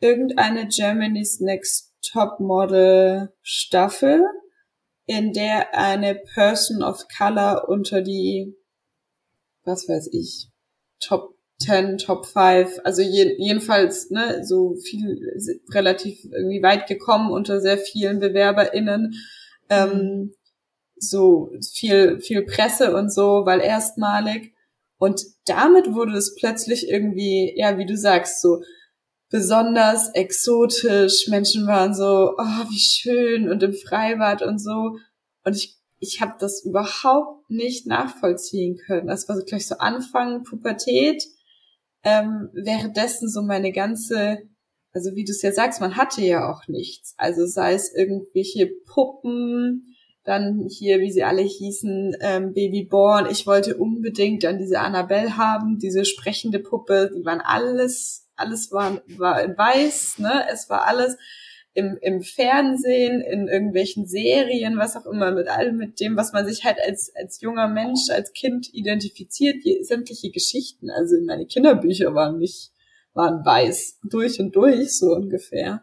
Speaker 2: irgendeine Germany's Next Top Model Staffel in der eine Person of Color unter die, was weiß ich, Top 10, Top 5, also je, jedenfalls ne, so viel, relativ irgendwie weit gekommen unter sehr vielen BewerberInnen, ähm, so viel, viel Presse und so, weil erstmalig. Und damit wurde es plötzlich irgendwie, ja, wie du sagst, so besonders exotisch. Menschen waren so, oh, wie schön und im Freibad und so. Und ich, ich habe das überhaupt nicht nachvollziehen können. Das war so gleich so Anfang Pubertät. Ähm, währenddessen so meine ganze, also wie du es ja sagst, man hatte ja auch nichts. Also sei es irgendwelche Puppen, dann hier, wie sie alle hießen, ähm, Babyborn. Ich wollte unbedingt dann diese Annabelle haben, diese sprechende Puppe. Die waren alles alles war, war in weiß, ne? Es war alles im, im Fernsehen, in irgendwelchen Serien, was auch immer, mit allem, mit dem, was man sich halt als, als junger Mensch, als Kind identifiziert, die, sämtliche Geschichten, also meine Kinderbücher waren nicht, waren weiß, durch und durch, so ungefähr.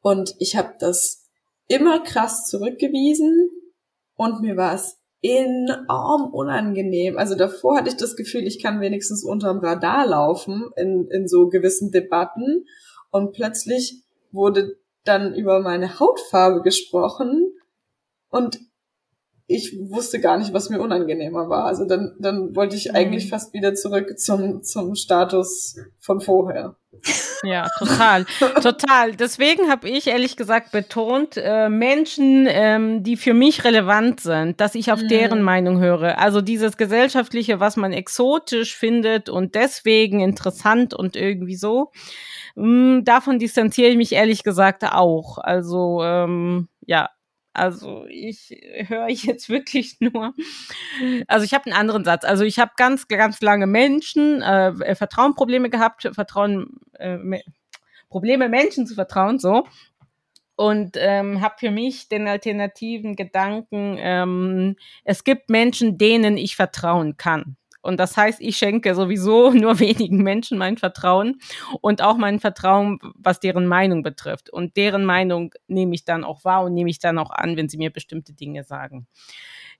Speaker 2: Und ich habe das immer krass zurückgewiesen und mir war es enorm unangenehm. Also davor hatte ich das Gefühl, ich kann wenigstens unterm Radar laufen in, in so gewissen Debatten. Und plötzlich wurde dann über meine Hautfarbe gesprochen und ich wusste gar nicht, was mir unangenehmer war. Also dann, dann wollte ich eigentlich mhm. fast wieder zurück zum, zum Status von vorher.
Speaker 4: Ja, total, total. Deswegen habe ich ehrlich gesagt betont, äh, Menschen, ähm, die für mich relevant sind, dass ich auf mhm. deren Meinung höre. Also dieses gesellschaftliche, was man exotisch findet und deswegen interessant und irgendwie so. Mh, mm, davon distanziere ich mich ehrlich gesagt auch. Also ähm, ja, also ich höre jetzt wirklich nur. Also ich habe einen anderen Satz. Also ich habe ganz, ganz lange Menschen, äh, äh Vertrauenprobleme gehabt, Vertrauen, äh, Probleme Menschen zu vertrauen, so. Und ähm, habe für mich den alternativen Gedanken, ähm, es gibt Menschen, denen ich vertrauen kann. Und das heißt, ich schenke sowieso nur wenigen Menschen mein Vertrauen und auch mein Vertrauen, was deren Meinung betrifft. Und deren Meinung nehme ich dann auch wahr und nehme ich dann auch an, wenn sie mir bestimmte Dinge sagen.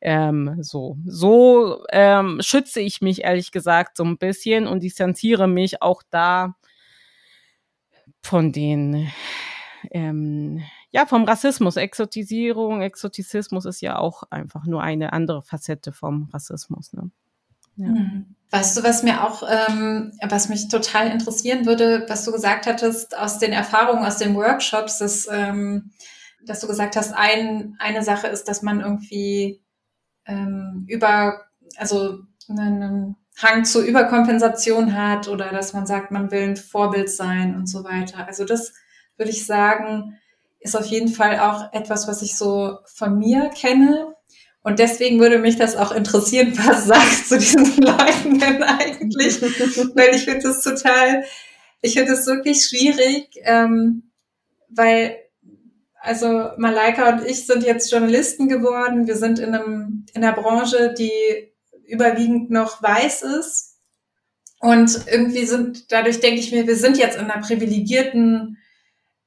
Speaker 4: Ähm, so, so ähm, schütze ich mich ehrlich gesagt so ein bisschen und distanziere mich auch da von den ähm, ja, vom Rassismus. Exotisierung, Exotizismus ist ja auch einfach nur eine andere Facette vom Rassismus. Ne?
Speaker 3: Ja. Mhm. Weißt du, was mir auch, ähm, was mich total interessieren würde, was du gesagt hattest aus den Erfahrungen aus den Workshops, dass, ähm, dass du gesagt hast, ein, eine Sache ist, dass man irgendwie ähm, über, also einen Hang zur Überkompensation hat oder dass man sagt, man will ein Vorbild sein und so weiter. Also das würde ich sagen, ist auf jeden Fall auch etwas, was ich so von mir kenne, und deswegen würde mich das auch interessieren, was sagst du diesen Leuten denn eigentlich? weil ich finde das total, ich finde es wirklich schwierig, ähm, weil also Malaika und ich sind jetzt Journalisten geworden. Wir sind in einem in einer Branche, die überwiegend noch weiß ist. Und irgendwie sind, dadurch denke ich mir, wir sind jetzt in einer privilegierten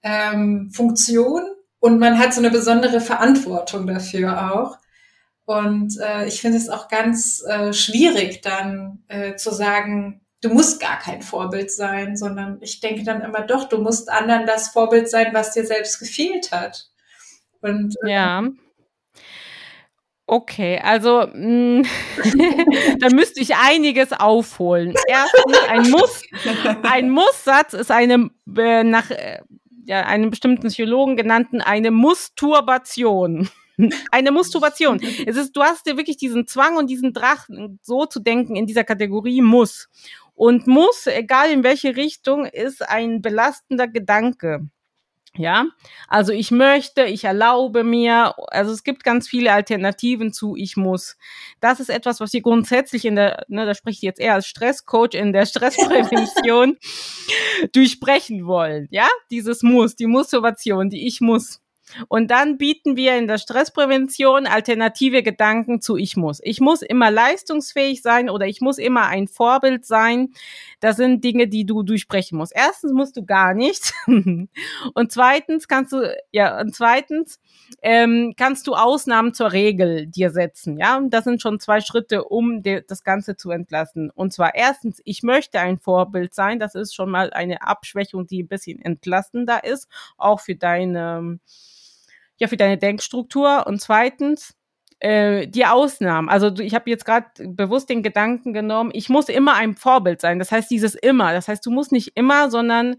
Speaker 3: ähm, Funktion und man hat so eine besondere Verantwortung dafür auch. Und äh, ich finde es auch ganz äh, schwierig, dann äh, zu sagen, du musst gar kein Vorbild sein, sondern ich denke dann immer doch, du musst anderen das Vorbild sein, was dir selbst gefehlt hat.
Speaker 4: Und äh, ja. Okay, also mh, mm, da müsste ich einiges aufholen. Erstens, ein Muss, ein Musssatz ist eine äh, nach äh, ja, einem bestimmten Psychologen genannten eine Musturbation. eine Musturbation. Es ist, du hast dir wirklich diesen Zwang und diesen Drachen, so zu denken in dieser Kategorie muss. Und muss, egal in welche Richtung, ist ein belastender Gedanke. Ja, also ich möchte, ich erlaube mir, also es gibt ganz viele Alternativen zu ich muss. Das ist etwas, was wir grundsätzlich in der, ne, da spreche ich jetzt eher als Stresscoach in der Stressprävention durchbrechen wollen. Ja, dieses muss, die Motivation, die ich muss. Und dann bieten wir in der Stressprävention alternative Gedanken zu ich muss. Ich muss immer leistungsfähig sein oder ich muss immer ein Vorbild sein. Das sind Dinge, die du durchbrechen musst. Erstens musst du gar nichts. und zweitens kannst du, ja, und zweitens ähm, kannst du Ausnahmen zur Regel dir setzen. Ja, das sind schon zwei Schritte, um das Ganze zu entlassen. Und zwar erstens, ich möchte ein Vorbild sein. Das ist schon mal eine Abschwächung, die ein bisschen entlastender ist, auch für deine ja für deine Denkstruktur und zweitens äh, die Ausnahmen. Also ich habe jetzt gerade bewusst den Gedanken genommen, ich muss immer ein Vorbild sein. Das heißt dieses immer. Das heißt, du musst nicht immer, sondern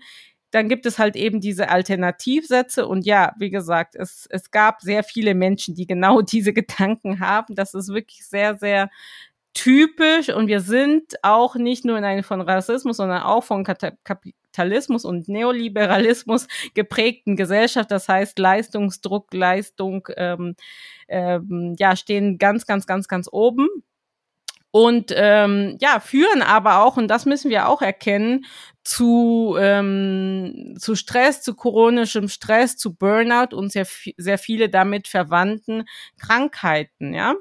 Speaker 4: dann gibt es halt eben diese Alternativsätze und ja, wie gesagt, es, es gab sehr viele Menschen, die genau diese Gedanken haben. Das ist wirklich sehr, sehr typisch und wir sind auch nicht nur in einer von Rassismus, sondern auch von Kapitalismus und Neoliberalismus geprägten Gesellschaft. Das heißt, Leistungsdruck, Leistung, ähm, ähm, ja, stehen ganz, ganz, ganz, ganz oben. Und ähm, ja, führen aber auch, und das müssen wir auch erkennen, zu, ähm, zu Stress, zu chronischem Stress, zu Burnout und sehr, sehr viele damit verwandten Krankheiten, ja.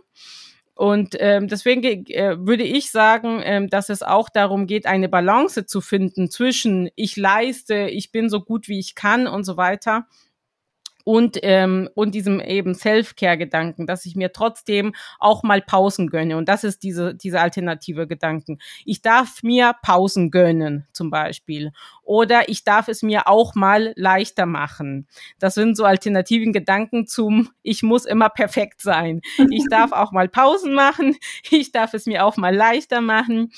Speaker 4: Und ähm, deswegen äh, würde ich sagen, ähm, dass es auch darum geht, eine Balance zu finden zwischen ich leiste, ich bin so gut wie ich kann und so weiter und, ähm, und diesem eben Self-Care-Gedanken, dass ich mir trotzdem auch mal Pausen gönne. Und das ist diese, diese alternative Gedanken. Ich darf mir Pausen gönnen, zum Beispiel. Oder ich darf es mir auch mal leichter machen. Das sind so alternativen Gedanken zum, ich muss immer perfekt sein. Ich darf auch mal Pausen machen. Ich darf es mir auch mal leichter machen.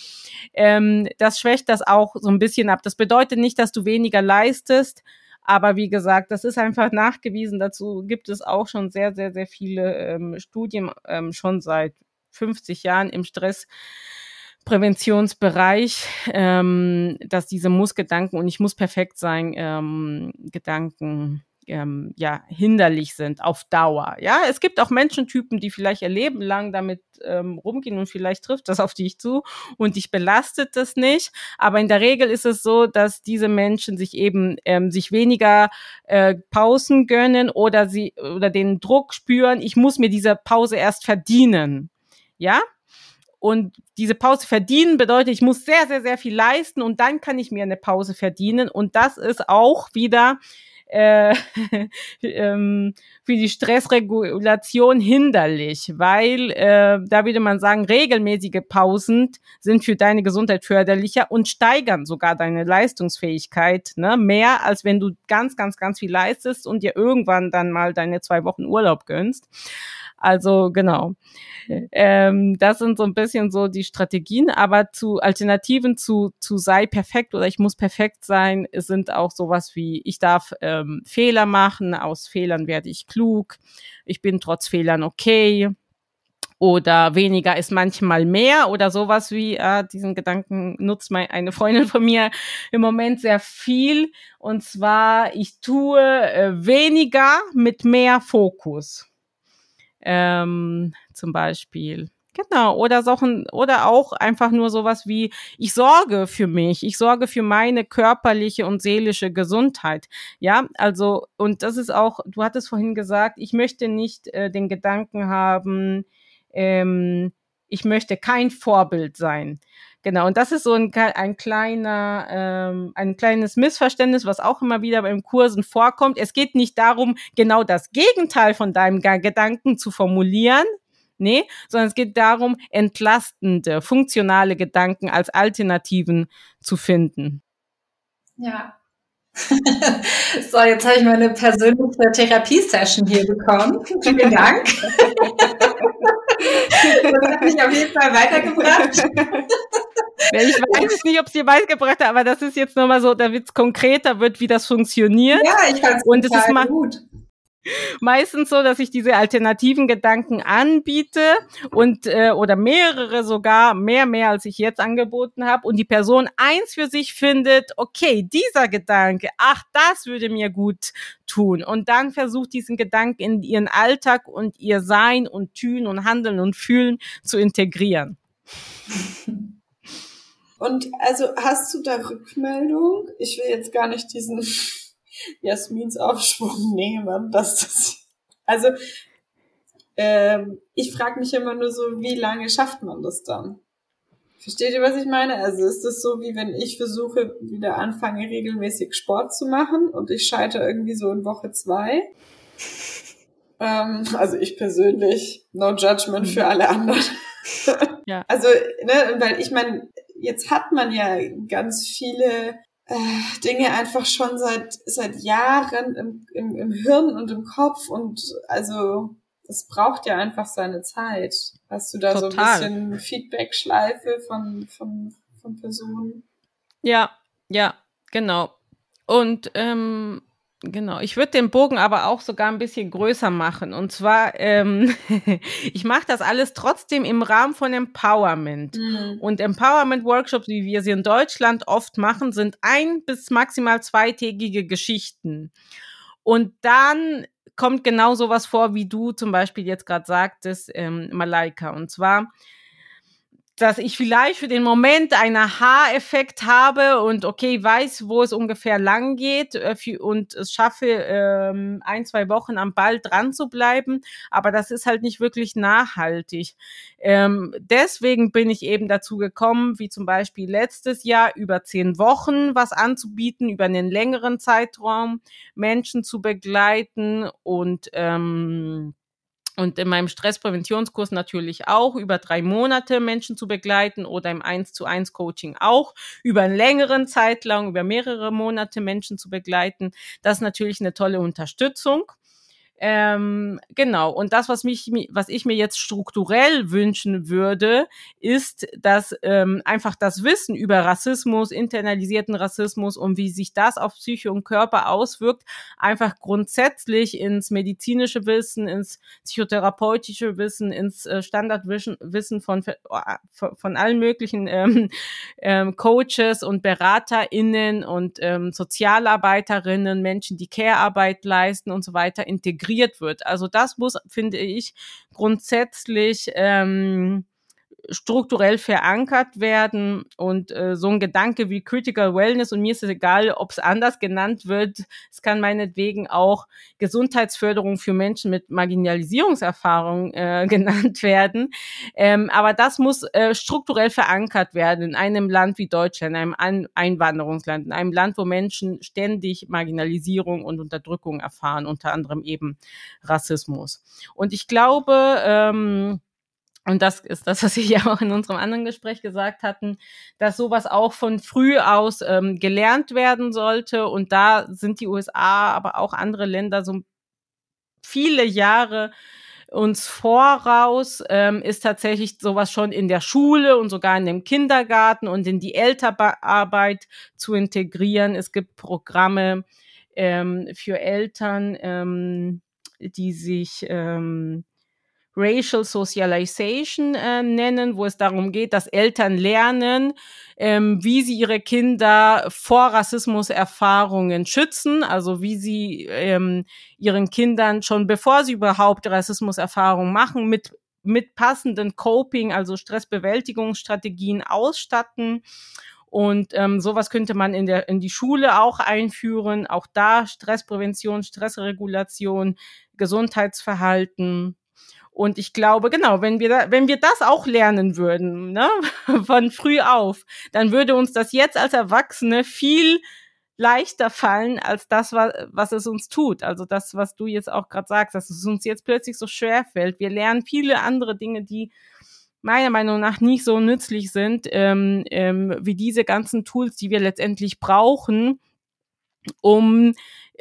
Speaker 4: Ähm, das schwächt das auch so ein bisschen ab. Das bedeutet nicht, dass du weniger leistest, aber wie gesagt, das ist einfach nachgewiesen. Dazu gibt es auch schon sehr, sehr, sehr viele ähm, Studien, ähm, schon seit 50 Jahren im Stress. Präventionsbereich, ähm, dass diese Muss-Gedanken und ich muss perfekt sein, ähm, Gedanken ähm, ja hinderlich sind auf Dauer. Ja, es gibt auch Menschentypen, die vielleicht ihr Leben lang damit ähm, rumgehen und vielleicht trifft das auf dich zu und dich belastet das nicht. Aber in der Regel ist es so, dass diese Menschen sich eben ähm, sich weniger äh, Pausen gönnen oder sie oder den Druck spüren. Ich muss mir diese Pause erst verdienen. Ja, und diese Pause verdienen bedeutet, ich muss sehr, sehr, sehr viel leisten und dann kann ich mir eine Pause verdienen. Und das ist auch wieder äh, ähm, für die Stressregulation hinderlich, weil äh, da würde man sagen, regelmäßige Pausen sind für deine Gesundheit förderlicher und steigern sogar deine Leistungsfähigkeit ne? mehr, als wenn du ganz, ganz, ganz viel leistest und dir irgendwann dann mal deine zwei Wochen Urlaub gönnst. Also genau. Ähm, das sind so ein bisschen so die Strategien, aber zu Alternativen zu, zu sei perfekt oder ich muss perfekt sein, sind auch sowas wie, ich darf ähm, Fehler machen, aus Fehlern werde ich klug, ich bin trotz Fehlern okay oder weniger ist manchmal mehr oder sowas wie äh, diesen Gedanken nutzt meine eine Freundin von mir im Moment sehr viel. Und zwar ich tue äh, weniger mit mehr Fokus ähm, zum Beispiel. Genau, oder Sachen, oder auch einfach nur sowas wie, ich sorge für mich, ich sorge für meine körperliche und seelische Gesundheit. Ja, also, und das ist auch, du hattest vorhin gesagt, ich möchte nicht äh, den Gedanken haben, ähm, ich möchte kein Vorbild sein. Genau, und das ist so ein, ein kleiner, ähm, ein kleines Missverständnis, was auch immer wieder beim Kursen vorkommt. Es geht nicht darum, genau das Gegenteil von deinem Gedanken zu formulieren, Nee, sondern es geht darum, entlastende, funktionale Gedanken als Alternativen zu finden.
Speaker 3: Ja. so, jetzt habe ich meine persönliche Therapiesession hier bekommen. Vielen Dank. das hat mich auf jeden Fall weitergebracht.
Speaker 4: Ich weiß nicht, ob es dir beigebracht hat, aber das ist jetzt nochmal so, damit es konkreter wird, wie das funktioniert.
Speaker 3: Ja, ich fand es ist mal gut
Speaker 4: meistens so, dass ich diese alternativen Gedanken anbiete und äh, oder mehrere sogar, mehr, mehr als ich jetzt angeboten habe und die Person eins für sich findet, okay, dieser Gedanke, ach, das würde mir gut tun und dann versucht diesen Gedanken in ihren Alltag und ihr Sein und Tun und Handeln und Fühlen zu integrieren.
Speaker 2: Und also hast du da Rückmeldung? Ich will jetzt gar nicht diesen Jasmins Aufschwung nehmen, dass das, also, ähm, ich frage mich immer nur so, wie lange schafft man das dann? Versteht ihr, was ich meine? Also ist das so, wie wenn ich versuche, wieder anfange, regelmäßig Sport zu machen und ich scheitere irgendwie so in Woche zwei? Ähm, also ich persönlich, no judgment für alle anderen. ja. Also, ne, weil ich meine, jetzt hat man ja ganz viele Dinge einfach schon seit, seit Jahren im, im, im Hirn und im Kopf und also das braucht ja einfach seine Zeit. Hast du da Total. so ein bisschen Feedback-Schleife von, von, von Personen?
Speaker 4: Ja, ja, genau. Und ähm, Genau, ich würde den Bogen aber auch sogar ein bisschen größer machen. Und zwar, ähm, ich mache das alles trotzdem im Rahmen von Empowerment. Mhm. Und Empowerment-Workshops, wie wir sie in Deutschland oft machen, sind ein bis maximal zweitägige Geschichten. Und dann kommt genau sowas vor, wie du zum Beispiel jetzt gerade sagtest, ähm, Malaika. Und zwar dass ich vielleicht für den Moment einen Aha-Effekt habe und okay, weiß, wo es ungefähr lang geht äh, und es schaffe, ähm, ein, zwei Wochen am Ball dran zu bleiben. Aber das ist halt nicht wirklich nachhaltig. Ähm, deswegen bin ich eben dazu gekommen, wie zum Beispiel letztes Jahr über zehn Wochen was anzubieten, über einen längeren Zeitraum Menschen zu begleiten und ähm, und in meinem Stresspräventionskurs natürlich auch über drei Monate Menschen zu begleiten oder im 1 zu 1 Coaching auch über einen längeren Zeitlang, über mehrere Monate Menschen zu begleiten. Das ist natürlich eine tolle Unterstützung. Ähm, genau. Und das, was mich, was ich mir jetzt strukturell wünschen würde, ist, dass ähm, einfach das Wissen über Rassismus, internalisierten Rassismus und wie sich das auf Psyche und Körper auswirkt, einfach grundsätzlich ins medizinische Wissen, ins psychotherapeutische Wissen, ins äh, Standardwissen von, äh, von, von allen möglichen ähm, ähm, Coaches und BeraterInnen und ähm, Sozialarbeiterinnen, Menschen, die Care-Arbeit leisten und so weiter integriert integriert wird. Also das muss, finde ich, grundsätzlich ähm, strukturell verankert werden und äh, so ein Gedanke wie Critical Wellness und mir ist es egal, ob es anders genannt wird. Es kann meinetwegen auch Gesundheitsförderung für Menschen mit Marginalisierungserfahrung äh, genannt werden. Ähm, aber das muss äh, strukturell verankert werden in einem Land wie Deutschland, in einem An Einwanderungsland, in einem Land, wo Menschen ständig Marginalisierung und Unterdrückung erfahren, unter anderem eben Rassismus. Und ich glaube, ähm, und das ist das, was Sie ja auch in unserem anderen Gespräch gesagt hatten, dass sowas auch von früh aus ähm, gelernt werden sollte. Und da sind die USA, aber auch andere Länder so viele Jahre uns voraus, ähm, ist tatsächlich sowas schon in der Schule und sogar in dem Kindergarten und in die Elternarbeit zu integrieren. Es gibt Programme ähm, für Eltern, ähm, die sich ähm, Racial Socialization äh, nennen, wo es darum geht, dass Eltern lernen, ähm, wie sie ihre Kinder vor Rassismuserfahrungen schützen, also wie sie ähm, ihren Kindern schon bevor sie überhaupt Rassismuserfahrungen machen, mit mit passenden Coping, also Stressbewältigungsstrategien ausstatten. Und ähm, sowas könnte man in, der, in die Schule auch einführen. Auch da Stressprävention, Stressregulation, Gesundheitsverhalten. Und ich glaube, genau, wenn wir, da, wenn wir das auch lernen würden, ne, von früh auf, dann würde uns das jetzt als Erwachsene viel leichter fallen als das, was, was es uns tut. Also das, was du jetzt auch gerade sagst, dass es uns jetzt plötzlich so schwer fällt. Wir lernen viele andere Dinge, die meiner Meinung nach nicht so nützlich sind, ähm, ähm, wie diese ganzen Tools, die wir letztendlich brauchen, um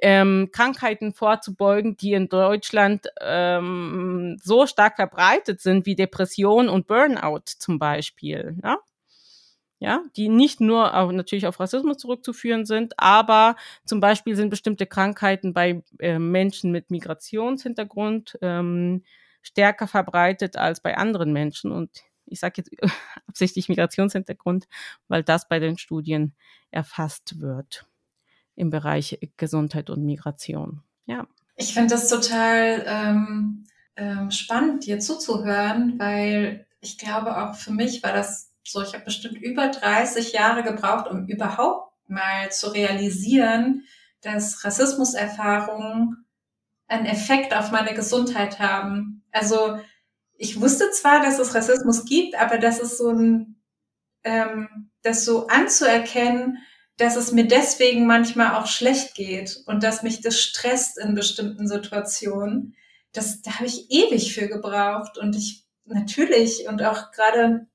Speaker 4: ähm, Krankheiten vorzubeugen, die in Deutschland ähm, so stark verbreitet sind wie Depression und Burnout zum Beispiel. Ja? ja, die nicht nur auch natürlich auf Rassismus zurückzuführen sind, aber zum Beispiel sind bestimmte Krankheiten bei äh, Menschen mit Migrationshintergrund ähm, stärker verbreitet als bei anderen Menschen. Und ich sage jetzt absichtlich Migrationshintergrund, weil das bei den Studien erfasst wird im Bereich Gesundheit und Migration. Ja.
Speaker 3: Ich finde das total ähm, ähm, spannend, dir zuzuhören, weil ich glaube, auch für mich war das so, ich habe bestimmt über 30 Jahre gebraucht, um überhaupt mal zu realisieren, dass Rassismuserfahrungen einen Effekt auf meine Gesundheit haben. Also ich wusste zwar, dass es Rassismus gibt, aber das ist so ein, ähm, das so anzuerkennen, dass es mir deswegen manchmal auch schlecht geht und dass mich das stresst in bestimmten Situationen. Das, da habe ich ewig für gebraucht und ich natürlich und auch gerade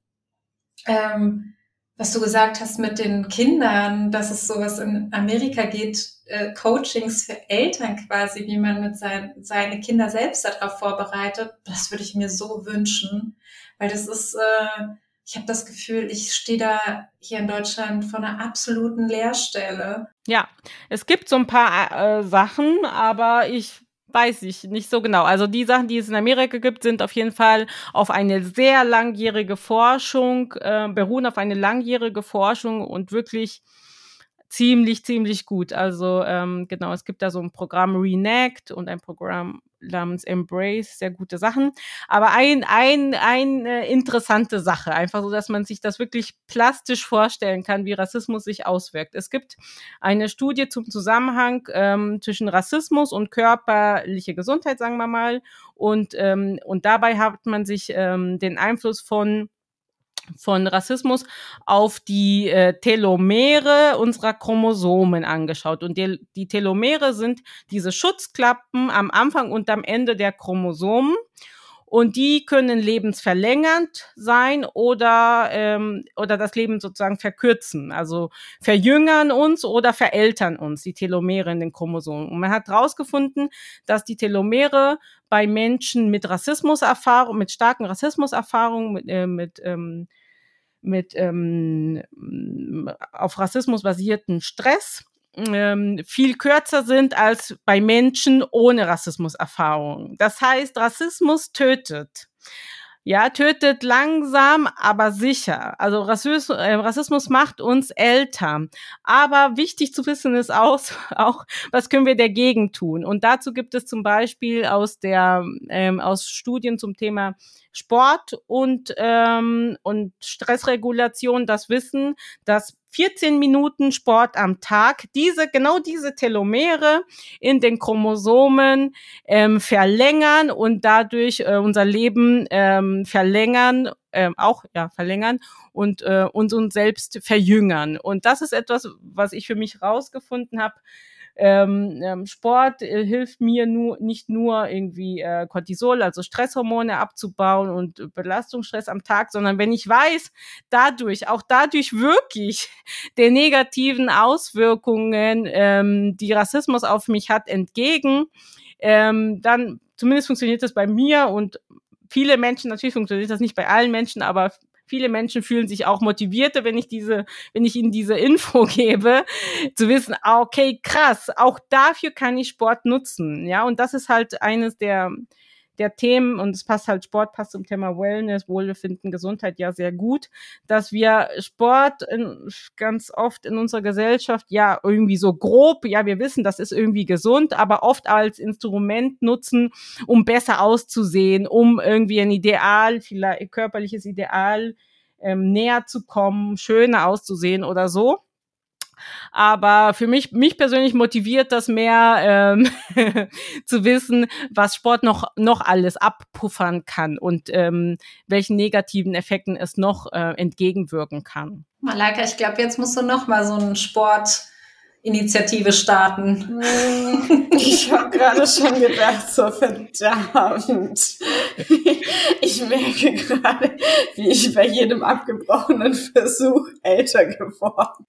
Speaker 3: ähm, was du gesagt hast mit den Kindern, dass es sowas in Amerika geht, äh, Coachings für Eltern quasi, wie man mit sein, seine Kinder selbst darauf vorbereitet, das würde ich mir so wünschen, weil das ist, äh, ich habe das Gefühl, ich stehe da hier in Deutschland vor einer absoluten Leerstelle.
Speaker 4: Ja, es gibt so ein paar äh, Sachen, aber ich weiß ich nicht so genau. Also die Sachen, die es in Amerika gibt, sind auf jeden Fall auf eine sehr langjährige Forschung, äh, beruhen auf eine langjährige Forschung und wirklich ziemlich, ziemlich gut. Also ähm, genau, es gibt da so ein Programm Renect und ein Programm namens Embrace, sehr gute Sachen. Aber ein, ein, eine interessante Sache, einfach so, dass man sich das wirklich plastisch vorstellen kann, wie Rassismus sich auswirkt. Es gibt eine Studie zum Zusammenhang ähm, zwischen Rassismus und körperliche Gesundheit, sagen wir mal. Und, ähm, und dabei hat man sich ähm, den Einfluss von von Rassismus auf die äh, Telomere unserer Chromosomen angeschaut. Und die, die Telomere sind diese Schutzklappen am Anfang und am Ende der Chromosomen. Und die können lebensverlängernd sein oder, ähm, oder das Leben sozusagen verkürzen, also verjüngern uns oder verältern uns, die Telomere in den Chromosomen. Und man hat herausgefunden, dass die Telomere bei Menschen mit Rassismuserfahrung, mit starken Rassismuserfahrungen, mit, äh, mit ähm, mit ähm, auf Rassismus basierten Stress ähm, viel kürzer sind als bei Menschen ohne Rassismuserfahrung. Das heißt, Rassismus tötet. Ja, tötet langsam, aber sicher. Also Rassismus, äh, macht uns älter. Aber wichtig zu wissen ist auch, auch, was können wir dagegen tun? Und dazu gibt es zum Beispiel aus der ähm, aus Studien zum Thema Sport und ähm, und Stressregulation das Wissen, dass 14 Minuten Sport am Tag diese, genau diese Telomere in den Chromosomen ähm, verlängern und dadurch äh, unser Leben ähm, verlängern, äh, auch ja verlängern und äh, uns uns selbst verjüngern. Und das ist etwas, was ich für mich rausgefunden habe ähm, ähm, Sport äh, hilft mir nur nicht nur irgendwie äh, Cortisol, also Stresshormone abzubauen und Belastungsstress am Tag, sondern wenn ich weiß, dadurch, auch dadurch wirklich den negativen Auswirkungen, ähm, die Rassismus auf mich hat, entgegen, ähm, dann zumindest funktioniert das bei mir und viele Menschen, natürlich funktioniert das nicht bei allen Menschen, aber viele Menschen fühlen sich auch motivierter, wenn ich diese, wenn ich ihnen diese Info gebe, zu wissen, ah, okay, krass, auch dafür kann ich Sport nutzen, ja, und das ist halt eines der der Themen und es passt halt Sport passt zum Thema Wellness, Wohlbefinden, Gesundheit ja sehr gut, dass wir Sport in, ganz oft in unserer Gesellschaft ja irgendwie so grob, ja, wir wissen, das ist irgendwie gesund, aber oft als Instrument nutzen, um besser auszusehen, um irgendwie ein Ideal, vielleicht körperliches Ideal ähm, näher zu kommen, schöner auszusehen oder so. Aber für mich, mich persönlich motiviert das mehr ähm, zu wissen, was Sport noch, noch alles abpuffern kann und ähm, welchen negativen Effekten es noch äh, entgegenwirken kann.
Speaker 3: Malaika, ich glaube, jetzt musst du noch mal so einen Sport Initiative starten.
Speaker 2: Ich habe gerade schon gedacht, so verdammt. Ich merke gerade, wie ich bei jedem abgebrochenen Versuch älter geworden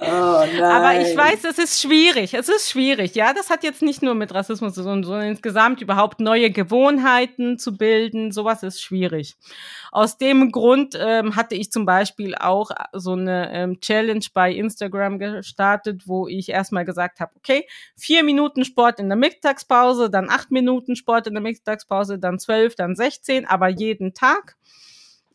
Speaker 4: oh. Aber ich weiß, es ist schwierig. Es ist schwierig. Ja, das hat jetzt nicht nur mit Rassismus zu tun, sondern insgesamt überhaupt neue Gewohnheiten zu bilden. Sowas ist schwierig. Aus dem Grund ähm, hatte ich zum Beispiel auch so eine ähm, Challenge bei Instagram gestartet, wo ich erstmal gesagt habe, okay, vier Minuten Sport in der Mittagspause, dann acht Minuten Sport in der Mittagspause, dann zwölf, dann sechzehn, aber jeden Tag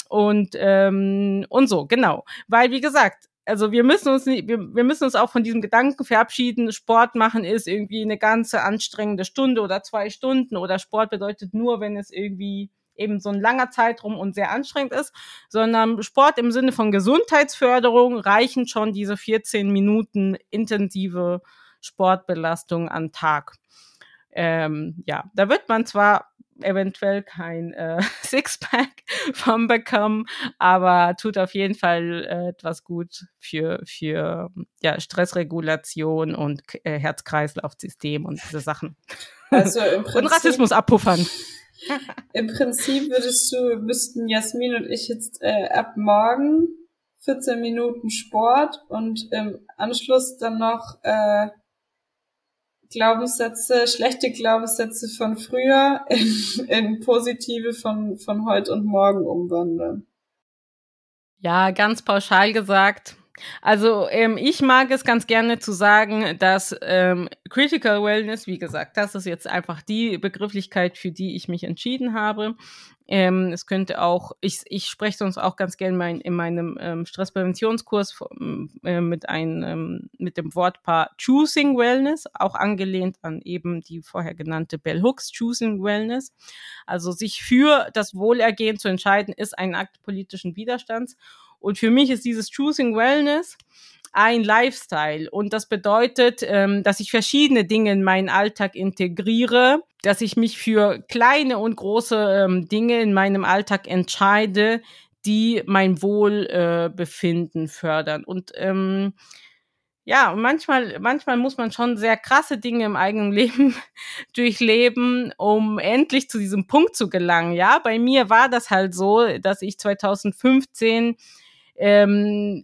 Speaker 4: und ähm, und so genau, weil wie gesagt also wir müssen uns nicht, wir, wir müssen uns auch von diesem Gedanken verabschieden, Sport machen ist irgendwie eine ganze anstrengende Stunde oder zwei Stunden oder Sport bedeutet nur, wenn es irgendwie eben so ein langer Zeitraum und sehr anstrengend ist, sondern Sport im Sinne von Gesundheitsförderung reichen schon diese 14 Minuten intensive Sportbelastung am Tag. Ähm, ja, da wird man zwar eventuell kein äh, Sixpack vom bekommen, aber tut auf jeden Fall äh, etwas gut für, für ja, Stressregulation und äh, Herz-Kreislauf-System und diese Sachen. Also im Prinzip, und Rassismus abpuffern.
Speaker 2: Im Prinzip würdest du, müssten Jasmin und ich jetzt äh, ab morgen 14 Minuten Sport und im Anschluss dann noch äh, Glaubenssätze, schlechte Glaubenssätze von früher in, in positive von, von heute und morgen umwandeln.
Speaker 4: Ja, ganz pauschal gesagt. Also ähm, ich mag es ganz gerne zu sagen, dass ähm, Critical Wellness, wie gesagt, das ist jetzt einfach die Begrifflichkeit, für die ich mich entschieden habe. Ähm, es könnte auch, ich, ich spreche sonst auch ganz gerne mein, in meinem ähm, Stresspräventionskurs äh, mit, einem, ähm, mit dem Wortpaar Choosing Wellness, auch angelehnt an eben die vorher genannte Bell Hooks Choosing Wellness. Also sich für das Wohlergehen zu entscheiden, ist ein Akt politischen Widerstands. Und für mich ist dieses Choosing Wellness ein Lifestyle. Und das bedeutet, ähm, dass ich verschiedene Dinge in meinen Alltag integriere, dass ich mich für kleine und große ähm, Dinge in meinem Alltag entscheide, die mein Wohlbefinden äh, fördern. Und ähm, ja, manchmal, manchmal muss man schon sehr krasse Dinge im eigenen Leben durchleben, um endlich zu diesem Punkt zu gelangen. Ja, bei mir war das halt so, dass ich 2015 ähm,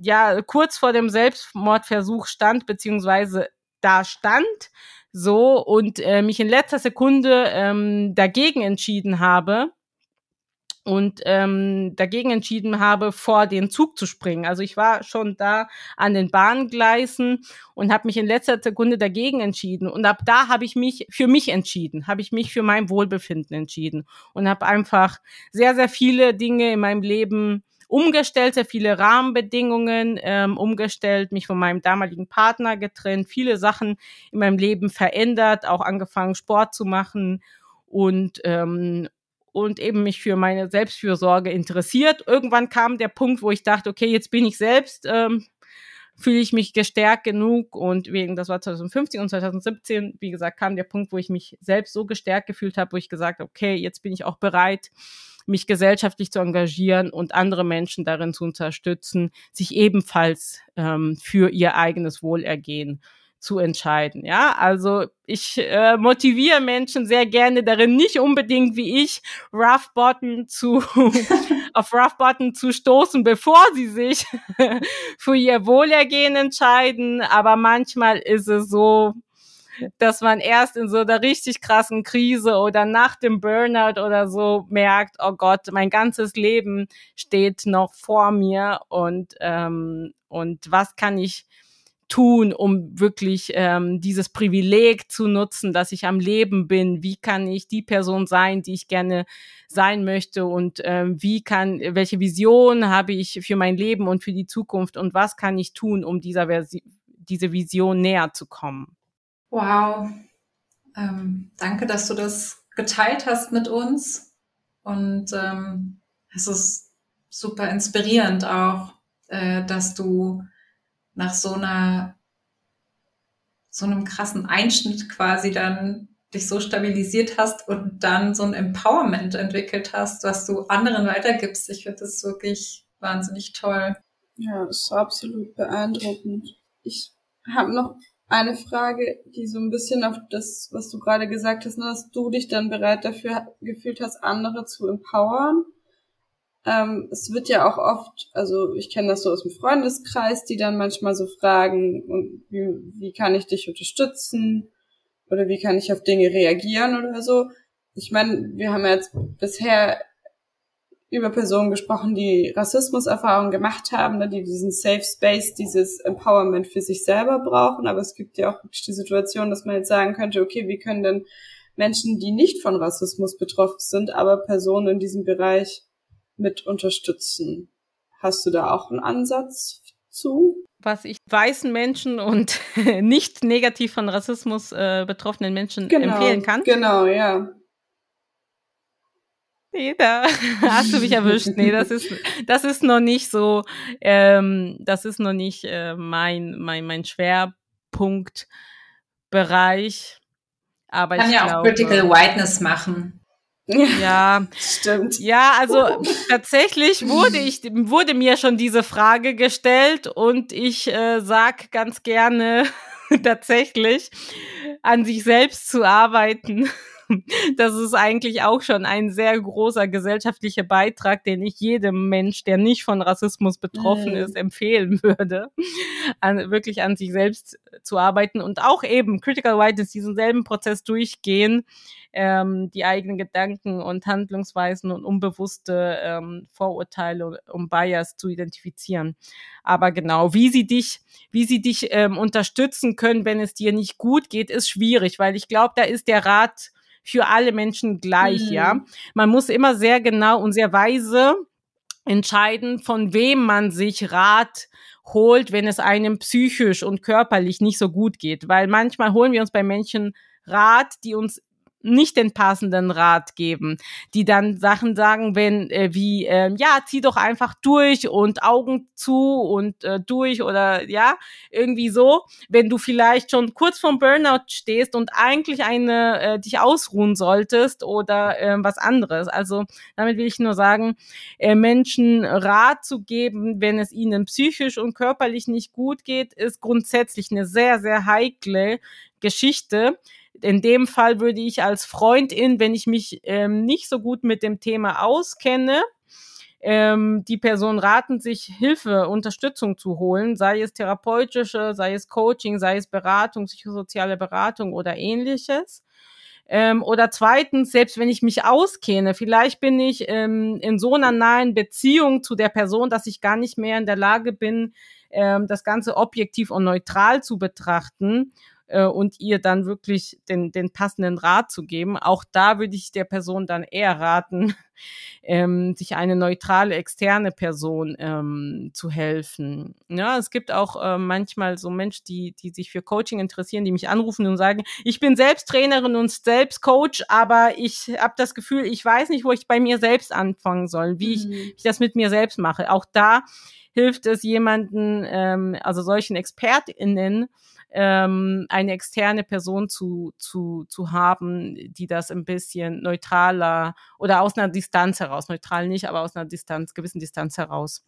Speaker 4: ja kurz vor dem Selbstmordversuch stand, beziehungsweise da stand so und äh, mich in letzter Sekunde ähm, dagegen entschieden habe und ähm, dagegen entschieden habe, vor den Zug zu springen. Also ich war schon da an den Bahngleisen und habe mich in letzter Sekunde dagegen entschieden. Und ab da habe ich mich für mich entschieden, habe ich mich für mein Wohlbefinden entschieden und habe einfach sehr, sehr viele Dinge in meinem Leben umgestellt, sehr viele Rahmenbedingungen ähm, umgestellt, mich von meinem damaligen Partner getrennt, viele Sachen in meinem Leben verändert, auch angefangen Sport zu machen und ähm, und eben mich für meine Selbstfürsorge interessiert. Irgendwann kam der Punkt, wo ich dachte, okay, jetzt bin ich selbst, ähm, fühle ich mich gestärkt genug und wegen, das war 2015 und 2017, wie gesagt, kam der Punkt, wo ich mich selbst so gestärkt gefühlt habe, wo ich gesagt okay, jetzt bin ich auch bereit, mich gesellschaftlich zu engagieren und andere Menschen darin zu unterstützen, sich ebenfalls ähm, für ihr eigenes Wohlergehen zu entscheiden. Ja, also ich äh, motiviere Menschen sehr gerne darin, nicht unbedingt wie ich Rough Button zu auf Rough Button zu stoßen, bevor sie sich für ihr Wohlergehen entscheiden. Aber manchmal ist es so, dass man erst in so einer richtig krassen Krise oder nach dem Burnout oder so merkt, oh Gott, mein ganzes Leben steht noch vor mir und ähm, und was kann ich tun, um wirklich ähm, dieses Privileg zu nutzen, dass ich am Leben bin? Wie kann ich die Person sein, die ich gerne sein möchte und ähm, wie kann, welche Vision habe ich für mein Leben und für die Zukunft und was kann ich tun, um dieser Versi diese Vision näher zu kommen?
Speaker 3: Wow. Ähm, danke, dass du das geteilt hast mit uns und ähm, es ist super inspirierend auch, äh, dass du nach so einer so einem krassen Einschnitt quasi dann dich so stabilisiert hast und dann so ein Empowerment entwickelt hast, was du anderen weitergibst. Ich finde das wirklich wahnsinnig toll.
Speaker 2: Ja, das ist absolut beeindruckend. Ich habe noch eine Frage, die so ein bisschen auf das, was du gerade gesagt hast, ne, dass du dich dann bereit dafür gefühlt hast, andere zu empowern. Ähm, es wird ja auch oft, also ich kenne das so aus dem Freundeskreis, die dann manchmal so fragen, und wie, wie kann ich dich unterstützen? Oder wie kann ich auf Dinge reagieren oder so? Ich meine, wir haben jetzt bisher über Personen gesprochen, die Rassismuserfahrungen gemacht haben, ne, die diesen Safe Space, dieses Empowerment für sich selber brauchen. Aber es gibt ja auch wirklich die Situation, dass man jetzt sagen könnte, okay, wie können denn Menschen, die nicht von Rassismus betroffen sind, aber Personen in diesem Bereich mit unterstützen. Hast du da auch einen Ansatz zu?
Speaker 4: Was ich weißen Menschen und nicht negativ von Rassismus äh, betroffenen Menschen
Speaker 2: genau,
Speaker 4: empfehlen kann.
Speaker 2: Genau, ja.
Speaker 4: Nee, da hast du mich erwischt. Nee, das ist, das ist noch nicht so, ähm, das ist noch nicht äh, mein, mein, mein Schwerpunktbereich. Aber
Speaker 3: Kann
Speaker 4: ich
Speaker 3: ja
Speaker 4: glaube,
Speaker 3: auch Critical Whiteness machen.
Speaker 4: Ja,
Speaker 2: stimmt.
Speaker 4: Ja, also tatsächlich wurde ich wurde mir schon diese Frage gestellt und ich äh, sag ganz gerne tatsächlich an sich selbst zu arbeiten. Das ist eigentlich auch schon ein sehr großer gesellschaftlicher Beitrag, den ich jedem Mensch, der nicht von Rassismus betroffen
Speaker 2: Mhm.
Speaker 4: ist, empfehlen würde, an, wirklich an sich selbst zu arbeiten und auch eben Critical Whiteness diesen selben Prozess durchgehen, ähm, die eigenen Gedanken und Handlungsweisen und unbewusste ähm, Vorurteile und Bias zu identifizieren. Aber genau, wie sie dich, wie sie dich ähm, unterstützen können, wenn es dir nicht gut geht, ist schwierig, weil ich glaube, da ist der Rat für alle Menschen gleich,
Speaker 2: Mhm.
Speaker 4: ja. Man muss immer sehr genau und sehr weise entscheiden, von wem man sich Rat holt, wenn es einem psychisch und körperlich nicht so gut geht. Weil manchmal holen wir uns bei Menschen Rat, die uns nicht den passenden Rat geben, die dann Sachen sagen, wenn äh, wie ähm, ja zieh doch einfach durch und Augen zu und äh, durch oder ja irgendwie so, wenn du vielleicht schon kurz vorm Burnout stehst und eigentlich eine äh, dich ausruhen solltest oder äh, was anderes. Also damit will ich nur sagen, äh, Menschen Rat zu geben, wenn es ihnen psychisch und körperlich nicht gut geht, ist grundsätzlich eine sehr sehr heikle Geschichte in dem Fall würde ich als Freundin, wenn ich mich ähm, nicht so gut mit dem Thema auskenne, ähm, die Person raten, sich Hilfe, Unterstützung zu holen, sei es therapeutische, sei es Coaching, sei es Beratung, psychosoziale Beratung oder ähnliches. Ähm, oder zweitens, selbst wenn ich mich auskenne, vielleicht bin ich ähm, in so einer nahen Beziehung zu der Person, dass ich gar nicht mehr in der Lage bin, ähm, das Ganze objektiv und neutral zu betrachten äh, und ihr dann wirklich den, den passenden Rat zu geben. Auch da würde ich der Person dann eher raten, ähm, sich eine neutrale externe Person ähm, zu helfen. Ja, es gibt auch äh, manchmal so Menschen, die, die sich für Coaching interessieren, die mich anrufen und sagen, ich bin selbst Trainerin und selbst Coach, aber ich habe das Gefühl, ich weiß nicht, wo ich bei mir selbst anfangen soll, wie ich,
Speaker 2: Mhm.
Speaker 4: wie ich das mit mir selbst mache. Auch da hilft es jemanden, ähm, also solchen ExpertInnen, ähm, eine externe Person zu, zu, zu haben, die das ein bisschen neutraler oder aus einer Distanz heraus, neutral nicht, aber aus einer Distanz, gewissen Distanz heraus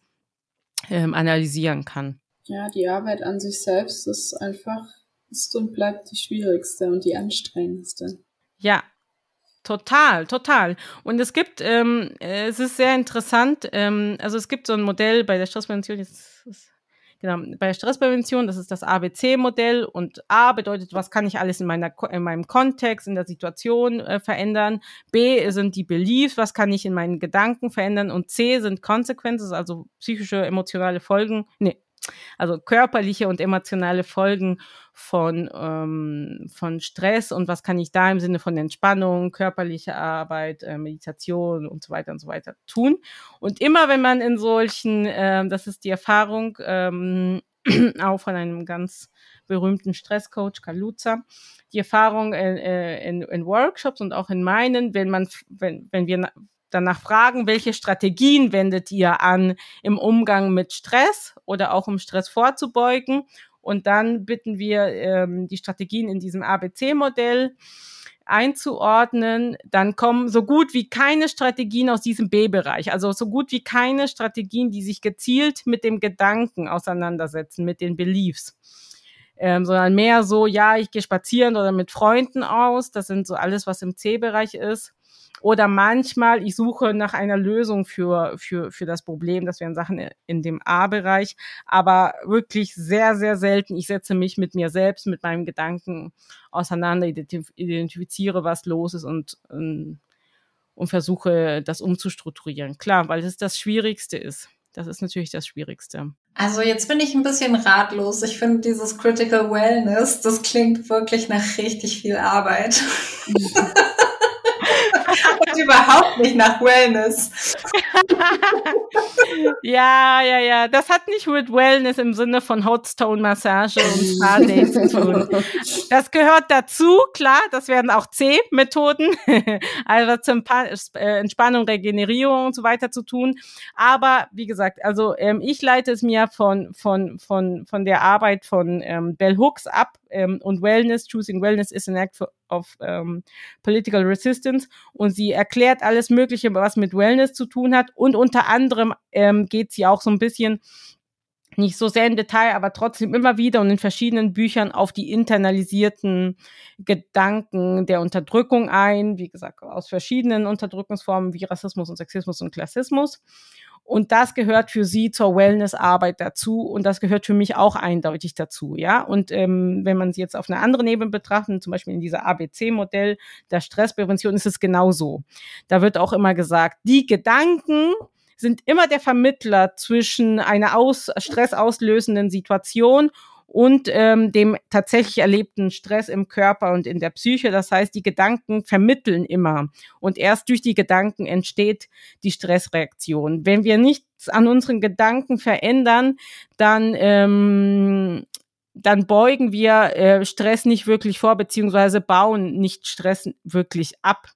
Speaker 4: ähm, analysieren kann.
Speaker 2: Ja, die Arbeit an sich selbst ist einfach, ist und bleibt die schwierigste und die anstrengendste.
Speaker 4: Ja, total, total. Und es gibt, ähm, äh, es ist sehr interessant, ähm, also es gibt so ein Modell bei der Stressprävention, jetzt genau, bei Stressprävention, das ist das ABC-Modell und A bedeutet, was kann ich alles in, meiner, in meinem Kontext, in der Situation äh, verändern. B sind die Beliefs, was kann ich in meinen Gedanken verändern und C sind Consequences, also psychische, emotionale Folgen, nee, also körperliche und emotionale Folgen von, ähm, von Stress und was kann ich da im Sinne von Entspannung, körperliche Arbeit, äh, Meditation und so weiter und so weiter tun. Und immer wenn man in solchen, äh, das ist die Erfahrung, ähm, auch von einem ganz berühmten Stresscoach Kaluza, die Erfahrung in, äh, in, in Workshops und auch in meinen, wenn man, wenn, wenn wir danach fragen, welche Strategien wendet ihr an im Umgang mit Stress oder auch um Stress vorzubeugen. Und dann bitten wir ähm, die Strategien in diesem ABC-Modell einzuordnen, dann kommen so gut wie keine Strategien aus diesem B-Bereich, also so gut wie keine Strategien, die sich gezielt mit dem Gedanken auseinandersetzen, mit den Beliefs. Ähm, sondern mehr so, ja, ich gehe spazieren oder mit Freunden aus. Das sind so alles, was im C-Bereich ist. Oder manchmal, ich suche nach einer Lösung für, für, für das Problem. Das wären Sachen in dem A-Bereich. Aber wirklich sehr, sehr selten. Ich setze mich mit mir selbst, mit meinem Gedanken auseinander, identifiziere, was los ist und, und, und versuche, das umzustrukturieren. Klar, weil es das Schwierigste ist. Das ist natürlich das Schwierigste.
Speaker 3: Also jetzt bin ich ein bisschen ratlos. Ich finde dieses Critical Wellness, das klingt wirklich nach richtig viel Arbeit. Und überhaupt nicht nach Wellness.
Speaker 4: ja, ja, ja. Das hat nicht mit Wellness im Sinne von Hotstone-Massage und Spa-Day zu tun. Das gehört dazu, klar. Das werden auch C-Methoden, also zum äh, Entspannung, Regenerierung und so weiter zu tun. Aber wie gesagt, also ähm, ich leite es mir von, von, von, von der Arbeit von ähm, Bell Hooks ab ähm, und Wellness, Choosing Wellness is an Act of ähm, Political Resistance und sie erklärt alles Mögliche, was mit Wellness zu tun hat. Und unter anderem ähm, geht sie auch so ein bisschen nicht so sehr im Detail, aber trotzdem immer wieder und in verschiedenen Büchern auf die internalisierten Gedanken der Unterdrückung ein, wie gesagt, aus verschiedenen Unterdrückungsformen wie Rassismus und Sexismus und Klassismus. Und das gehört für sie zur Wellnessarbeit dazu und das gehört für mich auch eindeutig dazu, ja. Und ähm, wenn man sie jetzt auf einer anderen Ebene betrachtet, zum Beispiel in dieser ABC-Modell der Stressprävention, ist es genauso. Da wird auch immer gesagt, die Gedanken, sind immer der Vermittler zwischen einer aus, stressauslösenden Situation und ähm, dem tatsächlich erlebten Stress im Körper und in der Psyche. Das heißt, die Gedanken vermitteln immer. Und erst durch die Gedanken entsteht die Stressreaktion. Wenn wir nichts an unseren Gedanken verändern, dann ähm, dann beugen wir äh, Stress nicht wirklich vor, beziehungsweise bauen nicht Stress wirklich ab.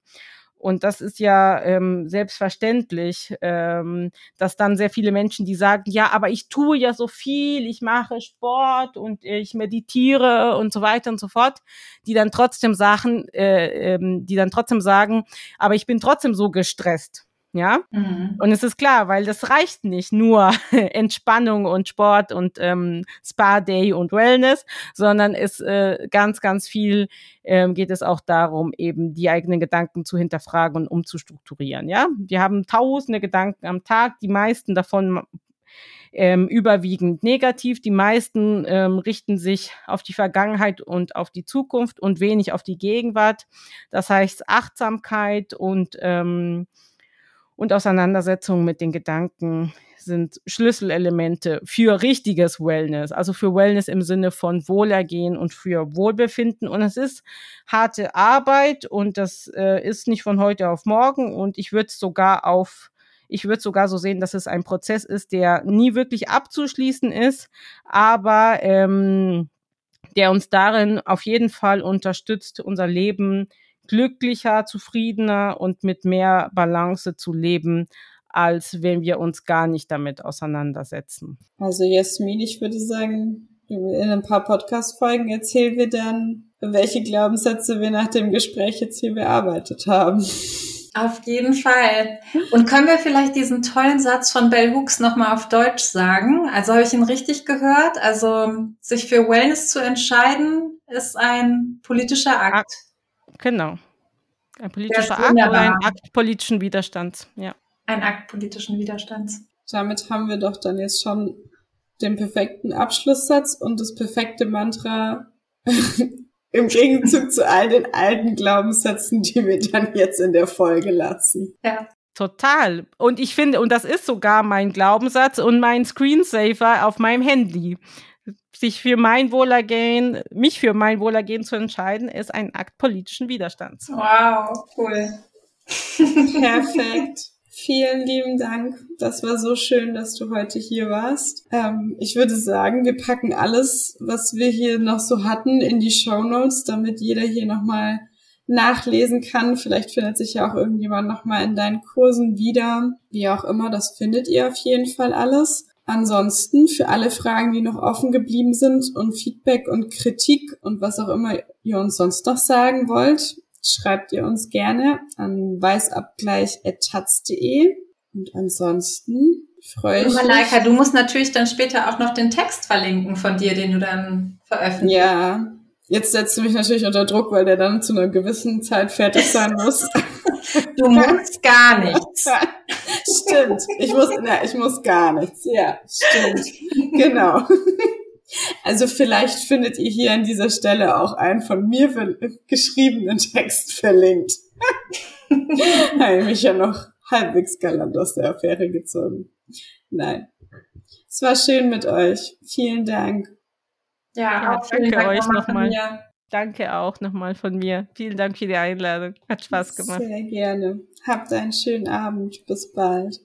Speaker 4: Und das ist ja ähm, selbstverständlich, ähm, dass dann sehr viele Menschen, die sagen, ja, aber ich tue ja so viel, ich mache Sport und ich meditiere und so weiter und so fort, die dann trotzdem sagen, äh, ähm, die dann trotzdem sagen, aber ich bin trotzdem so gestresst. Ja, mhm. und es ist klar, weil das reicht nicht nur Entspannung und Sport und ähm, Spa-Day und Wellness, sondern es äh, ganz, ganz viel ähm, geht es auch darum, eben die eigenen Gedanken zu hinterfragen und umzustrukturieren. Ja, wir haben tausende Gedanken am Tag, die meisten davon ähm, überwiegend negativ. Die meisten ähm, richten sich auf die Vergangenheit und auf die Zukunft und wenig auf die Gegenwart. Das heißt Achtsamkeit und ähm, und Auseinandersetzung mit den Gedanken sind Schlüsselelemente für richtiges Wellness, also für Wellness im Sinne von Wohlergehen und für Wohlbefinden. Und es ist harte Arbeit und das äh, ist nicht von heute auf morgen. Und ich würde sogar auf ich würde sogar so sehen, dass es ein Prozess ist, der nie wirklich abzuschließen ist, aber ähm, der uns darin auf jeden Fall unterstützt, unser Leben glücklicher, zufriedener und mit mehr Balance zu leben, als wenn wir uns gar nicht damit auseinandersetzen.
Speaker 2: Also Jasmin, ich würde sagen, in ein paar Podcast-Folgen erzählen wir dann, welche Glaubenssätze wir nach dem Gespräch jetzt hier bearbeitet haben.
Speaker 3: Auf jeden Fall. Und können wir vielleicht diesen tollen Satz von Bell Hooks nochmal auf Deutsch sagen? Also habe ich ihn richtig gehört? Also sich für Wellness zu entscheiden, ist ein politischer Akt.
Speaker 4: Genau. Ein politischer Akt oder ein Akt politischen Widerstands, ja.
Speaker 3: Ein Akt politischen Widerstands.
Speaker 2: Damit haben wir doch dann jetzt schon den perfekten Abschlusssatz und das perfekte Mantra im Gegenzug zu all den alten Glaubenssätzen, die wir dann jetzt in der Folge lassen.
Speaker 3: Ja.
Speaker 4: Total. Und ich finde, und das ist sogar mein Glaubenssatz und mein Screensaver auf meinem Handy. Sich für mein Wohlergehen, mich für mein Wohlergehen zu entscheiden, ist ein Akt politischen Widerstands.
Speaker 3: Wow, cool.
Speaker 2: Perfekt. Vielen lieben Dank. Das war so schön, dass du heute hier warst. Ähm, ich würde sagen, wir packen alles, was wir hier noch so hatten, in die Show Notes, damit jeder hier nochmal nachlesen kann. Vielleicht findet sich ja auch irgendjemand nochmal in deinen Kursen wieder. Wie auch immer, das findet ihr auf jeden Fall alles. Ansonsten für alle Fragen, die noch offen geblieben sind und Feedback und Kritik und was auch immer ihr uns sonst noch sagen wollt, schreibt ihr uns gerne an weißabgleich.taz.de. Und ansonsten freue ich
Speaker 3: Malaika, mich. du musst natürlich dann später auch noch den Text verlinken von dir, den du dann veröffentlichst.
Speaker 2: Ja, jetzt setzt du mich natürlich unter Druck, weil der dann zu einer gewissen Zeit fertig sein muss.
Speaker 3: Du musst gar nichts.
Speaker 2: stimmt. Ich muss, na, ich muss gar nichts. Ja, stimmt. Genau. Also vielleicht findet ihr hier an dieser Stelle auch einen von mir geschriebenen Text verlinkt. Habe mich ja noch halbwegs galant aus der Affäre gezogen. Nein. Es war schön mit euch. Vielen Dank.
Speaker 4: Ja, ja danke Dank euch nochmal. Danke auch nochmal von mir. Vielen Dank für die Einladung. Hat Spaß gemacht.
Speaker 2: Sehr gerne. Habt einen schönen Abend. Bis bald.